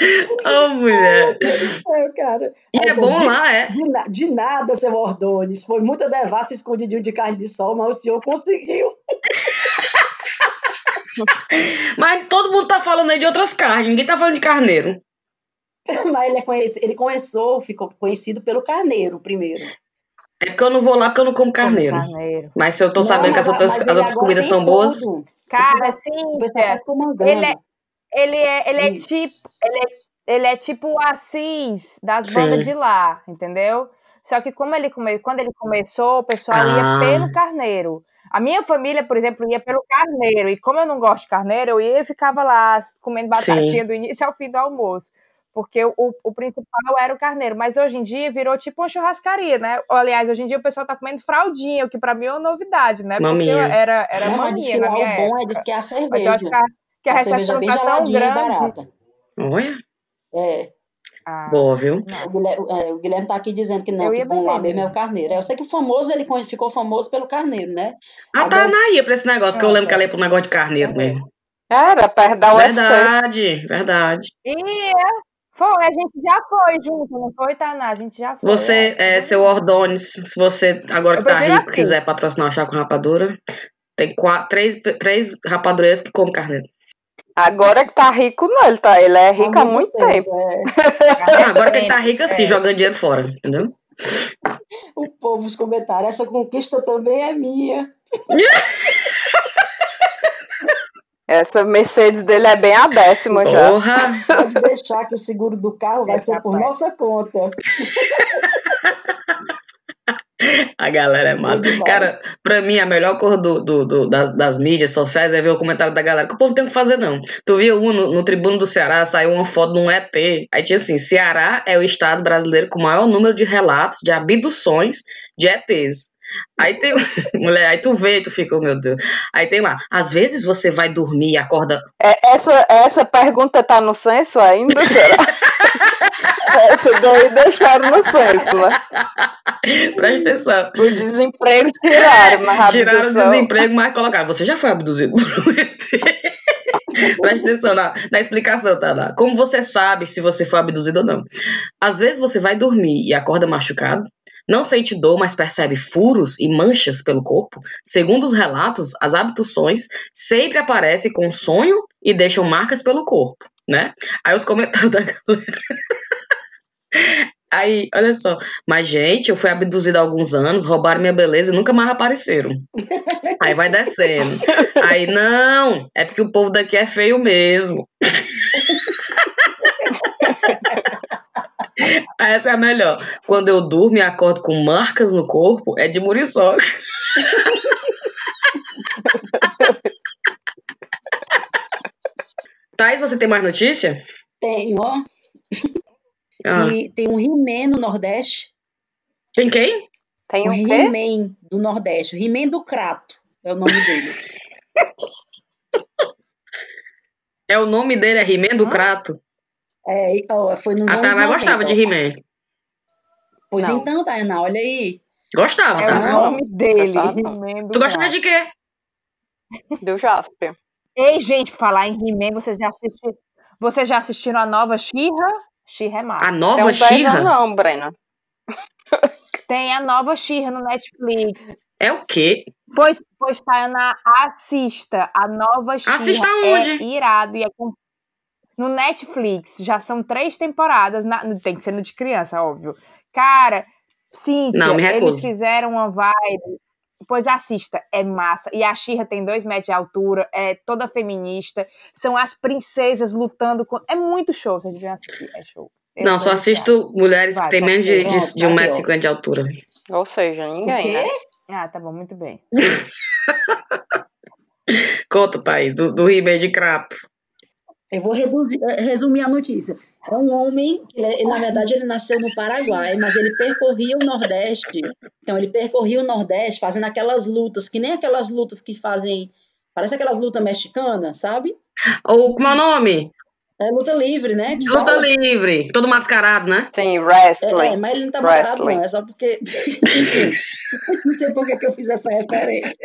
Ô, oh, mulher. É, cara. E é, é bom lá, é? De, de, nada, seu Ordones. Foi muita devassa escondidinho de carne de sol, mas o senhor conseguiu. <laughs> mas todo mundo tá falando aí de outras carnes, ninguém tá falando de carneiro. <laughs> Mas ele, é conhecido, ele começou, ficou conhecido pelo carneiro primeiro. É porque eu não vou lá porque eu não como carneiro. Como carneiro. Mas se eu tô não, sabendo que as outras, as outras comidas são tudo. boas. Cara, sim. Ele é, ele é, ele é tipo. Ele é, ele é tipo o Assis das bandas de lá, entendeu? Só que como ele come, quando ele começou, o pessoal ah. ia pelo carneiro. A minha família, por exemplo, ia pelo carneiro. E como eu não gosto de carneiro, eu ia e ficava lá comendo batatinha Sim. do início ao fim do almoço porque o, o principal era o carneiro, mas hoje em dia virou tipo uma churrascaria, né? Aliás, hoje em dia o pessoal tá comendo fraldinha, o que para mim é uma novidade, né? Maminha. Porque era, era Não, maminha na minha o bom é diz que é a cerveja. Que a, que a, a cerveja bem tá tão grande. Olha. É. Ah, Boa, viu? O Guilherme, é, o Guilherme tá aqui dizendo que não, que bom lá mesmo é o carneiro. Eu sei que o famoso, ele ficou famoso pelo carneiro, né? Ah, Agora... tá na ia pra esse negócio, que eu lembro que ela ia pro negócio de carneiro é. mesmo. Era, perto da UFC. Verdade, verdade. E é, foi, a gente já foi junto, não foi, Taná? A gente já foi. Você, é, é seu Ordones, se você, agora que tá rico, assim. quiser patrocinar o chá com rapadura, tem quatro, três, três rapadureiras que comem carneiro. Agora que tá rico, não, ele, tá, ele é rico há muito, muito tempo. tempo. É. <laughs> agora que ele tá rico, assim, é. jogando dinheiro fora, entendeu? O povo, os comentários, essa conquista também é minha. <laughs> Essa Mercedes dele é bem a décima já. Pode deixar que o seguro do carro vai Essa ser por parte. nossa conta. A galera é massa. Cara, pra mim, a melhor cor do, do, do das, das, mídias sociais é ver o comentário da galera. Que o povo tem que fazer, não. Tu viu um no, no Tribuno do Ceará, saiu uma foto de um ET. Aí tinha assim: Ceará é o estado brasileiro com o maior número de relatos de abduções de ETs. Aí tem. <laughs> Mulher, aí tu vê, tu fica, oh, meu Deus. Aí tem lá, às vezes você vai dormir e acorda. É, essa, essa pergunta tá no senso ainda, será? <laughs> essa daí deixaram no senso, né? <laughs> Presta atenção. O desemprego tiraram, mas Tiraram o desemprego, mas colocaram. Você já foi abduzido por um ET? Presta atenção na, na explicação, tá? Como você sabe se você foi abduzido ou não? Às vezes você vai dormir e acorda machucado, não sente dor, mas percebe furos e manchas pelo corpo. Segundo os relatos, as abduções sempre aparecem com sonho e deixam marcas pelo corpo, né? Aí os comentários <laughs> da galera. Aí, olha só. Mas, gente, eu fui abduzida há alguns anos, roubaram minha beleza e nunca mais apareceram. Aí vai descendo. Aí, não, é porque o povo daqui é feio mesmo. Essa é a melhor. Quando eu durmo e acordo com marcas no corpo, é de muriçoca. <laughs> Thais, você tem mais notícia? Tenho, ó. Ah. E tem um He-Man no Nordeste. Tem quem? Tem um He-Man do Nordeste. O He-Man do Crato é o nome dele. <laughs> é o nome dele, é He-Man do ah? Crato? É, ó, foi nos a anos Tainá gostava de He-Man. Pois não. então, Tainá, olha aí. Gostava, é tá? É o nome dele. Tu gostava de quê? Do Jasper. Ei, gente, falar em He-Man, vocês já assistiram, vocês já assistiram a nova She-Ra? She-Ra é massa. A nova She-Ra? Não, Brena. Tem a nova Xirra no Netflix. É o quê? Pois, pois Tayana, assista. A nova Xirra Assista é onde? irado e é com... no Netflix. Já são três temporadas. Na... Tem que ser no de criança, óbvio. Cara, Cíntia, Não, me eles fizeram uma vibe. Pois assista, é massa. E a Xirra tem dois metros de altura, é toda feminista. São as princesas lutando com. É muito show, vocês deviam assistir. É show. Eu Não, só assisto mulheres Vai, que têm menos de, de, de tá aqui, 1,50m de altura. Ou seja, ninguém, né? Ah, tá bom, muito bem. <laughs> Conta, pai, do, do Ribeiro de Crato. Eu vou reduzir- eh, resumir a notícia. É um homem, que na verdade ele nasceu no Paraguai, mas ele percorria o Nordeste. Então ele percorria o Nordeste fazendo aquelas lutas, que nem aquelas lutas que fazem, parece aquelas lutas mexicanas, sabe? Ou como é o nome? É luta livre, né? Que Luta fala- livre. Todo mascarado, né? Sim, É, wrestling. é, mas ele não tá Wrestling. não. É só porque. <laughs> Enfim, não sei por que que eu fiz essa referência.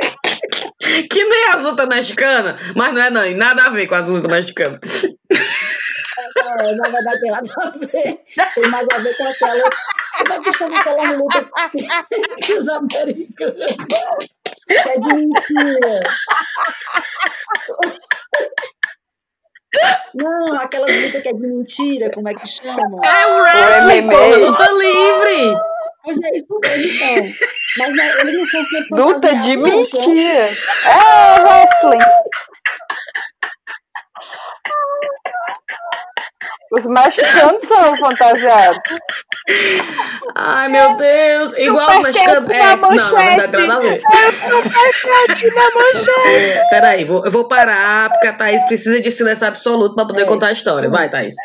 <laughs> Que nem as lutas mexicanas. Mas não é, não. Nada a ver com as lutas mexicanas. É, na verdade, tem nada a ver. Tem mais a ver com aquela. Como é que chama aquela luta que os americanos. Que é de mentira. Não, aquela luta que é de mentira, como é que chama? É o O wrestling, pô, luta livre. Pois é, isso mesmo, então. Mas né, ele não foi feito Luta de não, mentira. É wrestling. Os mexicanos são fantasiados. Ai, meu Deus. Igual os mexicanos. É, na não, na verdade, nada a ver. É, Peraí, vou, eu vou parar, porque a Thaís precisa de silêncio absoluto pra poder É. contar a história. Vai, Thaís.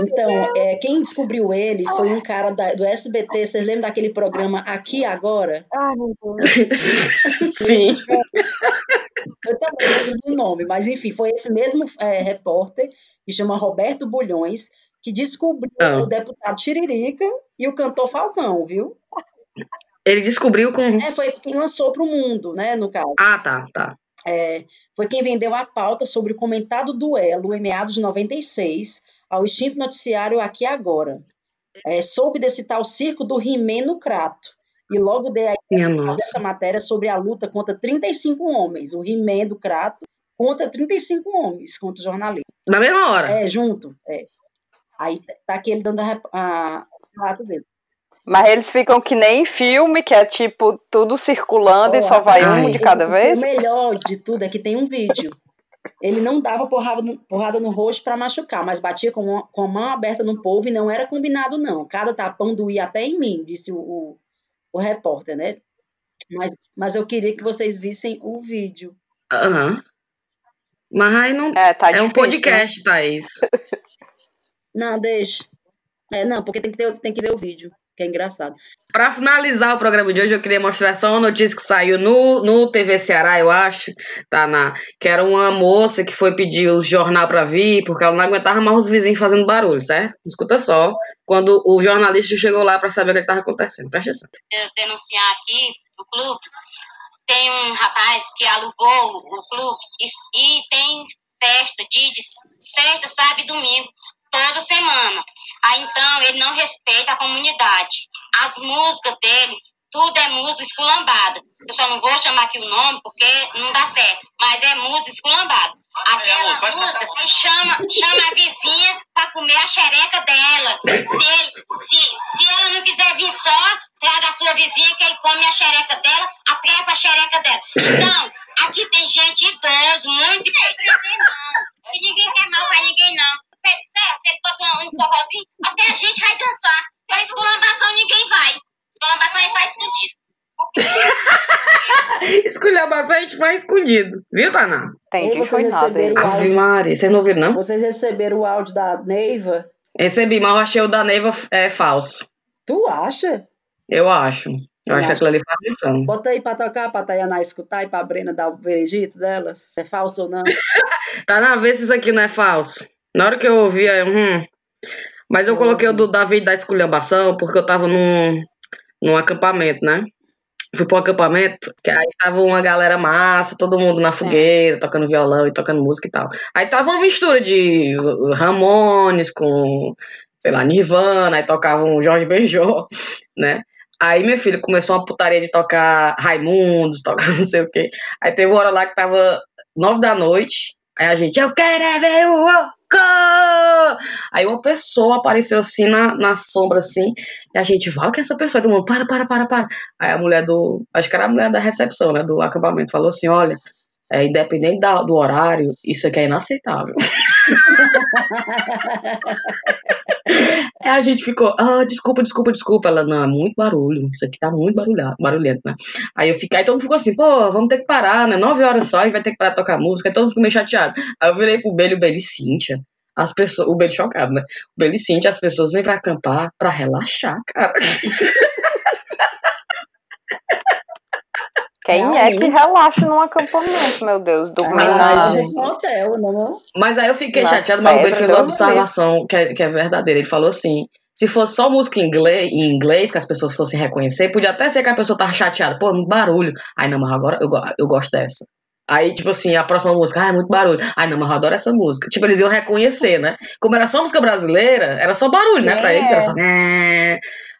Então, é, quem descobriu ele foi um cara da- do SBT. Vocês lembram daquele programa Aqui Agora? Meu Deus. <laughs> Sim. Eu também não lembro do nome, mas enfim, foi esse mesmo é, repórter, que chama Roberto Bulhões, que descobriu Ah. o deputado Tiririca e o cantor Falcão, viu? Ele descobriu com. É, foi quem lançou para o mundo, né, no caso. Ah, tá, tá. É, foi quem vendeu a pauta sobre o comentado duelo em meados de 96 ao extinto noticiário Aqui e Agora. É, soube desse tal circo do He-Man no Crato. E logo dei essa matéria sobre a luta contra 35 homens. O He-Man do Crato contra 35 homens, contra o jornalista. Na mesma hora. É, junto. É. Aí tá aqui ele dando a, a, a relato dele. Mas eles ficam que nem em filme, que é tipo tudo circulando e Ó, só vai ai. um de cada vez. O melhor de tudo é que tem um vídeo. Ele não dava porrada no, porrada no rosto para machucar, mas batia com, a- com a mão aberta no povo e não era combinado, não. Cada tapão doía até em mim, disse o, o, o repórter, né? Mas, mas eu queria que vocês vissem o vídeo. Aham. Mas aí não. É, tá é um difícil, né? podcast, Thaís. Não, deixa. É, não, porque tem que, ter, tem que ver o vídeo, que é engraçado. Pra finalizar o programa de hoje, eu queria mostrar só uma notícia que saiu no, no TV Ceará, eu acho, tá na, que era uma moça que foi pedir o jornal pra vir, porque ela não aguentava mais os vizinhos fazendo barulho, certo? Escuta só, quando o jornalista chegou lá pra saber o que estava acontecendo. Presta atenção. eu denunciar aqui do clube, tem um rapaz que alugou o clube e, e tem festa de, de sexta, sábado e domingo, toda semana. Aí então ele não respeita a comunidade. As músicas dele, tudo é música esculambada. Eu só não vou chamar aqui o nome porque não dá certo, mas é música esculambada. Aquela música chama, chama a vizinha para comer a xereca dela. Se, ele, se, se ela não quiser vir só, traga a sua vizinha que ele come a xereca dela, aprepa a xereca dela. Então, aqui tem gente idoso, muito ninguém. E quer mal pra ninguém não. Pé de certo, se ele botar um forrozinho, até a gente vai dançar. Mas esculambação ninguém vai. Esculambação ele faz escondido. <laughs> Esculhambação a gente faz escondido, viu, Taná? Entendi, Aí foi vocês nada. receberam aí. o Ave Maria, vocês não ouviram, não? Vocês receberam o áudio da Neiva? Recebi, mas eu achei o da Neiva é falso. Tu acha? Eu acho. Eu acho que aquilo ali a versão. Bota aí pra tocar, pra Tayaná escutar e pra Brena dar o veredito dela, se é falso ou não. <laughs> Tá na vez se isso aqui não é falso. Na hora que eu ouvi, eu, hum. Mas eu coloquei o do David da esculhambação porque eu tava num, num acampamento, né? Fui pro acampamento, que aí tava uma galera massa, todo mundo na fogueira, tocando violão e tocando música e tal. Aí tava uma mistura de Ramones com, sei lá, Nirvana, aí tocavam Jorge Benjor, <laughs> né? Aí minha filha começou uma putaria de tocar Raimundos, tocar <laughs> não sei o quê. Aí teve uma hora lá que tava nove da noite. Aí a gente, eu quero é ver o! Aí uma pessoa apareceu assim na, na sombra, assim, e a gente, fala que é essa pessoa? Todo mundo, para, para, para, para. Aí a mulher do, acho que era a mulher da recepção, né, do acampamento, falou assim, olha, é, independente da, do horário, isso aqui é inaceitável. <laughs> <laughs> Aí a gente ficou, ah, desculpa, desculpa, desculpa. Ela, não, é muito barulho, isso aqui tá muito barulhado, barulhento, né? Aí eu fiquei, aí todo mundo ficou assim, pô, vamos ter que parar, né? Nove horas só, a gente vai ter que parar de tocar música, aí todo mundo ficou meio chateado. Aí eu virei pro Belo, o Belo e Cíntia. As pessoas, o Belo chocado, né? O Belo e Cíntia, as pessoas vêm pra acampar pra relaxar, cara. <laughs> Quem Realmente. é que relaxa num acampamento, meu Deus? Dormir ah, na... hotel, não? Mas aí eu fiquei Nas chateada, mas o Ben fez uma observação que é, que é verdadeira. Ele falou assim: se fosse só música em inglês, em inglês, que as pessoas fossem reconhecer, podia até ser que a pessoa tava chateada. Pô, muito barulho. Aí não, mas agora eu, eu gosto dessa. Aí, tipo assim, a próxima música, ah, é muito barulho. Ai, não, mas eu adoro essa música. Tipo, eles iam reconhecer, né? Como era só música brasileira, era só barulho, né? É. Pra eles, era só.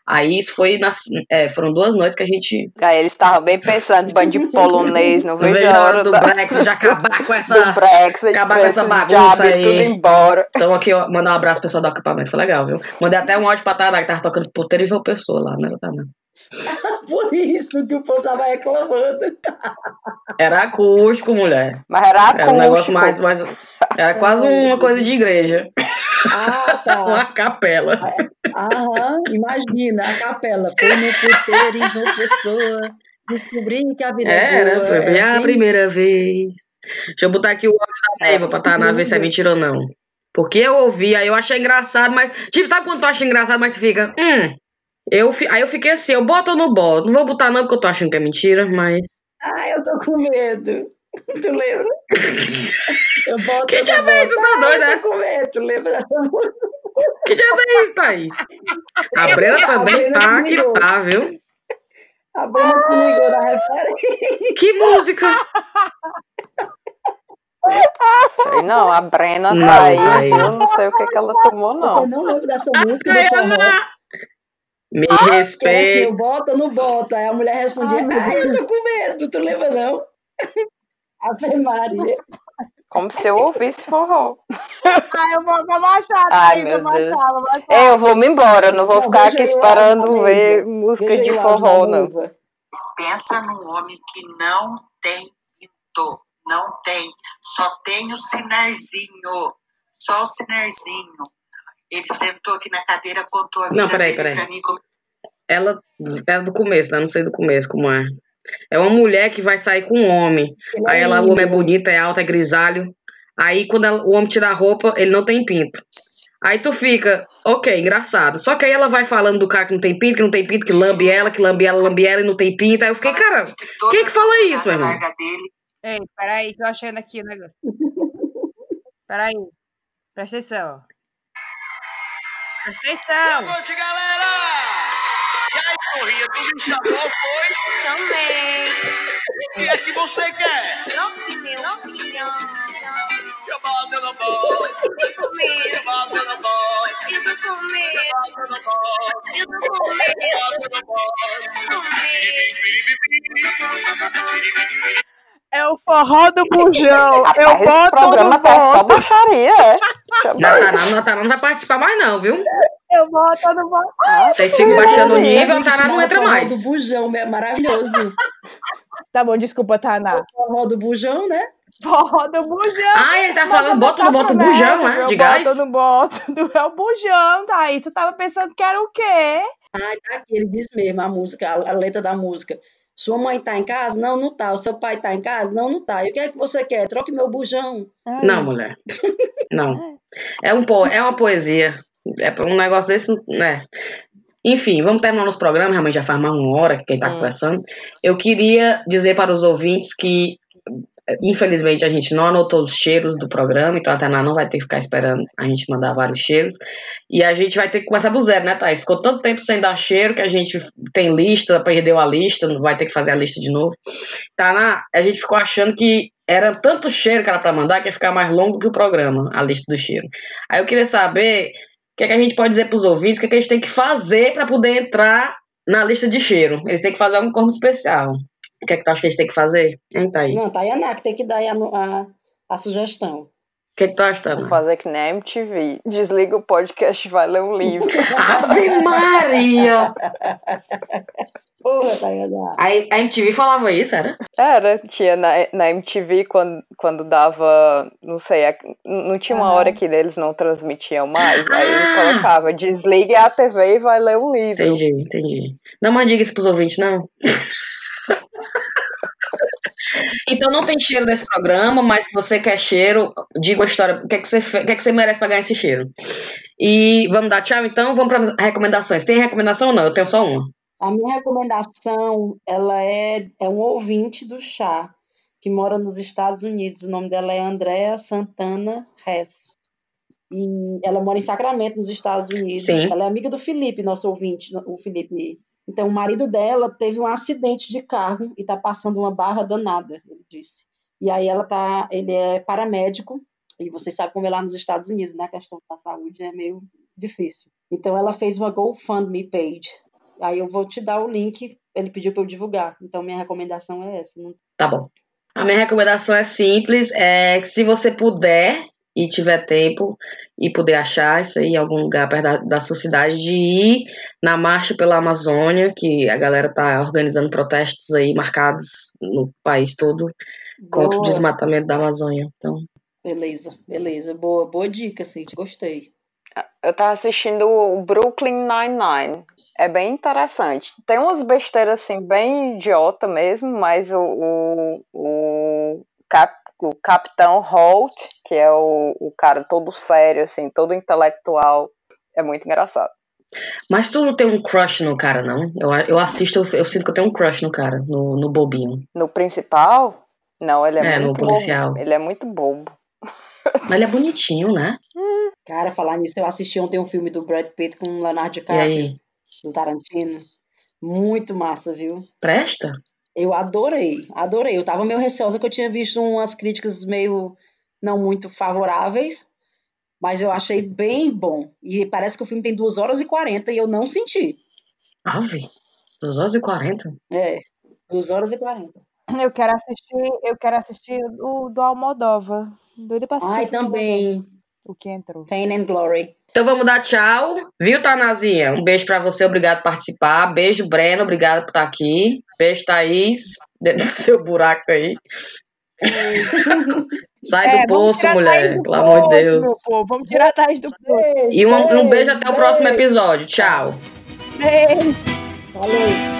Aí isso foi nas, é, foram duas noites que a gente. Aí eles estavam bem pensando, bando de <laughs> polonês, não vejo a hora do da... Brexit acabar com essa. Do Brexit, acabar com essa bagunça aí. Tudo embora. Então aqui, ó, mandar um abraço pro pessoal do acampamento, foi legal, viu? Mandei até um áudio pra Tara que tava tocando puteiro e viu pessoa lá, né, Tara? <laughs> Por isso que o povo tava reclamando. <laughs> Era acústico, mulher. Mas era acústico. Era um negócio mais. mais era quase uma coisa de igreja. Ah, tá. <laughs> uma capela. Aham, imagina, a capela. Foi no puteiro em João Pessoa. Descobri que a vida é Era, boa. foi bem assim? a primeira vez. Deixa eu botar aqui o áudio da Neiva é, pra tá na ver se é mentira ou não. Porque eu ouvi, aí eu achei engraçado, mas. Tipo, sabe quando tu acha engraçado, mas tu fica. Hum. Eu, aí eu fiquei assim, eu boto ou não boto? Não vou botar não, porque eu tô achando que é mentira, mas. Ah, eu tô com medo. <laughs> Tu lembra? Eu boto, que diabo é isso? Tá doido, né? Eu tô com medo, tu lembra dessa música? Que diabo é isso, Thaís? A Brena também tá que tá, viu? A Brena que ligou na referência. Que música? Não, a Brena não, tá aí, eu não sei o que, que ela tomou, não. Você não lembra dessa música do forró? Me ah, respeita. Assim, eu boto ou não boto? Aí a mulher respondia, ah, eu tô com medo, tu lembra não? Ave Maria. Como se eu ouvisse forró. Ah, eu vou, vou baixar, Ai, meu vou Deus. Baixar. Eu vou me embora, não vou não, ficar aqui esperando lá, ver música de forró, não. Pensa num homem que não tem pintor, não tem, só tem o sinarzinho, só o sinarzinho. Ele sentou aqui na cadeira, contou a vida não, peraí, peraí. pra mim. Como... Ela é do começo, né? Não sei do começo como é. É uma mulher que vai sair com um homem. Aí ela, o homem é bonito, é alto, é grisalho. Aí quando ela, o homem tira a roupa, ele não tem pinto. Aí tu fica, ok, engraçado. Só que aí ela vai falando do cara que não tem pinto, que não tem pinto, que lambe ela, que lambe ela, lambe ela e não tem pinto. Aí eu fiquei, cara, quem é que fala isso, meu irmão? Ei, peraí, tô achando aqui o negócio. Peraí, presta atenção. Presta atenção. Boa noite, galera! E aí, Corrinha, tu me chamou, foi? Chamei. O que é que você quer? Opinião. Bato no bolo. Eu tô com medo. Bolo. Eu tô com medo. Bolo. Eu tô com medo. Eu bato no bolo. Com medo. É o forró do bujão. <laughs> Rapaz, eu boto esse programa no tá só baixaria, é? <laughs> Não, Taná não vai participar mais não, viu? Eu boto no boto. Vocês ficam baixando o nível, a Taná não entra mais. O forró do bujão, é maravilhoso. <laughs> tá bom, desculpa, Taná. O forró do bujão, né? Forró do bujão. Ah, ele tá falando, bota no bota bujão, é? De gás? Bota no boto do é o bujão, tá? Isso eu tava pensando que era o quê? Ah, tá aqui, ele disse mesmo a música, a letra da música. Sua mãe tá em casa? Não, não tá. O seu pai tá em casa? Não, não tá. E o que é que você quer? Troque meu bujão. Não, mulher. Não. É, um po é uma poesia. É um negócio desse, né? Enfim, vamos terminar nosso programa. Realmente já faz mais uma hora que quem tá hum. conversando. Eu queria dizer para os ouvintes que Infelizmente, a gente não anotou os cheiros do programa, então a Tainá não vai ter que ficar esperando a gente mandar vários cheiros. E a gente vai ter que começar do zero, né, Thaís? Ficou tanto tempo sem dar cheiro que a gente tem lista, perdeu a lista, não vai ter que fazer a lista de novo. Tainá, a gente ficou achando que era tanto cheiro que era para mandar que ia ficar mais longo que o programa, a lista do cheiro. Aí eu queria saber o que, é que a gente pode dizer para os ouvintes, o que, é que a gente tem que fazer para poder entrar na lista de cheiro. Eles têm que fazer algum corpo especial. O que é que tu acha que eles têm que fazer? Hein, tá aí? Não, tá aí a que tem que dar a, a, a sugestão. O que, é que tu acha, Tana? Vou fazer que nem a MTV. Desliga o podcast e vai ler um livro. <laughs> Ave Maria! Porra, Tayana. A, a MTV falava isso, era? Era, tinha na, na MTV quando, quando dava, não sei, não tinha uma ah. hora que eles não transmitiam mais, aí ele ah. colocava, desligue a TV e vai ler um livro. Entendi, entendi. Não, mas diga isso pros ouvintes, não. <laughs> Então não tem cheiro nesse programa, mas se você quer cheiro, diga a história, o que, é que, você, o que, é que você merece pra ganhar esse cheiro. E vamos dar tchau então? Vamos para recomendações. Tem recomendação ou não? Eu tenho só uma. A minha recomendação, ela é, é um ouvinte do chá, que mora nos Estados Unidos. O nome dela é Andrea Santana Hess. E ela mora em Sacramento, nos Estados Unidos. Sim. Ela é amiga do Felipe, nosso ouvinte, o Felipe. Então, o marido dela teve um acidente de carro e está passando uma barra danada, ele disse. E aí ela tá, ele é paramédico, e vocês sabem como é lá nos Estados Unidos, né? A questão da saúde é meio difícil. Então ela fez uma GoFundMe page Aí eu vou te dar o link, ele pediu para eu divulgar. Então minha recomendação é essa. Não... Tá bom. A minha recomendação é simples, é que se você puder e tiver tempo e puder achar isso aí em algum lugar perto da, da sua cidade, de ir na marcha pela Amazônia, que a galera tá organizando protestos aí marcados no país todo boa. contra o desmatamento da Amazônia. Então, beleza, beleza, boa, boa dica, sim, gostei. Eu tava assistindo o Brooklyn Nine-Nine. É bem interessante. Tem umas besteiras assim, bem idiota mesmo, mas o, o, o, cap, o Capitão Holt, que é o, o cara todo sério, assim, todo intelectual, é muito engraçado. Mas tu não tem um crush no cara, não? Eu, eu assisto, eu, eu sinto que eu tenho um crush no cara, no, no bobinho. No principal? Não, ele é, é muito no policial. Bobo. Ele é muito bobo. Mas ele é bonitinho, né? <laughs> Cara, falar nisso, eu assisti ontem um filme do Brad Pitt com o Leonardo DiCaprio, do Tarantino. Muito massa, viu? Presta? Eu adorei, adorei. Eu tava meio receosa que eu tinha visto umas críticas meio não muito favoráveis, mas eu achei bem bom. E parece que o filme tem 2 horas e 40 e eu não senti. Ave, 2 horas e 40? É, 2 horas e 40. Eu quero assistir, eu quero assistir o do Almodova. Doida pra assistir. Ai, também. O que entrou. Pain and Glory. Então vamos dar tchau. Viu, Tanazinha? Um beijo para você, obrigado por participar. Beijo, Breno, obrigado por estar aqui. Beijo, Thaís, <laughs> dentro do seu buraco aí. <laughs> Sai é, do poço, mulher. Pelo amor de Deus. Vamos tirar a Thaís do poço. E um, um beijo até o próximo episódio. Tchau. Beijo. Valeu.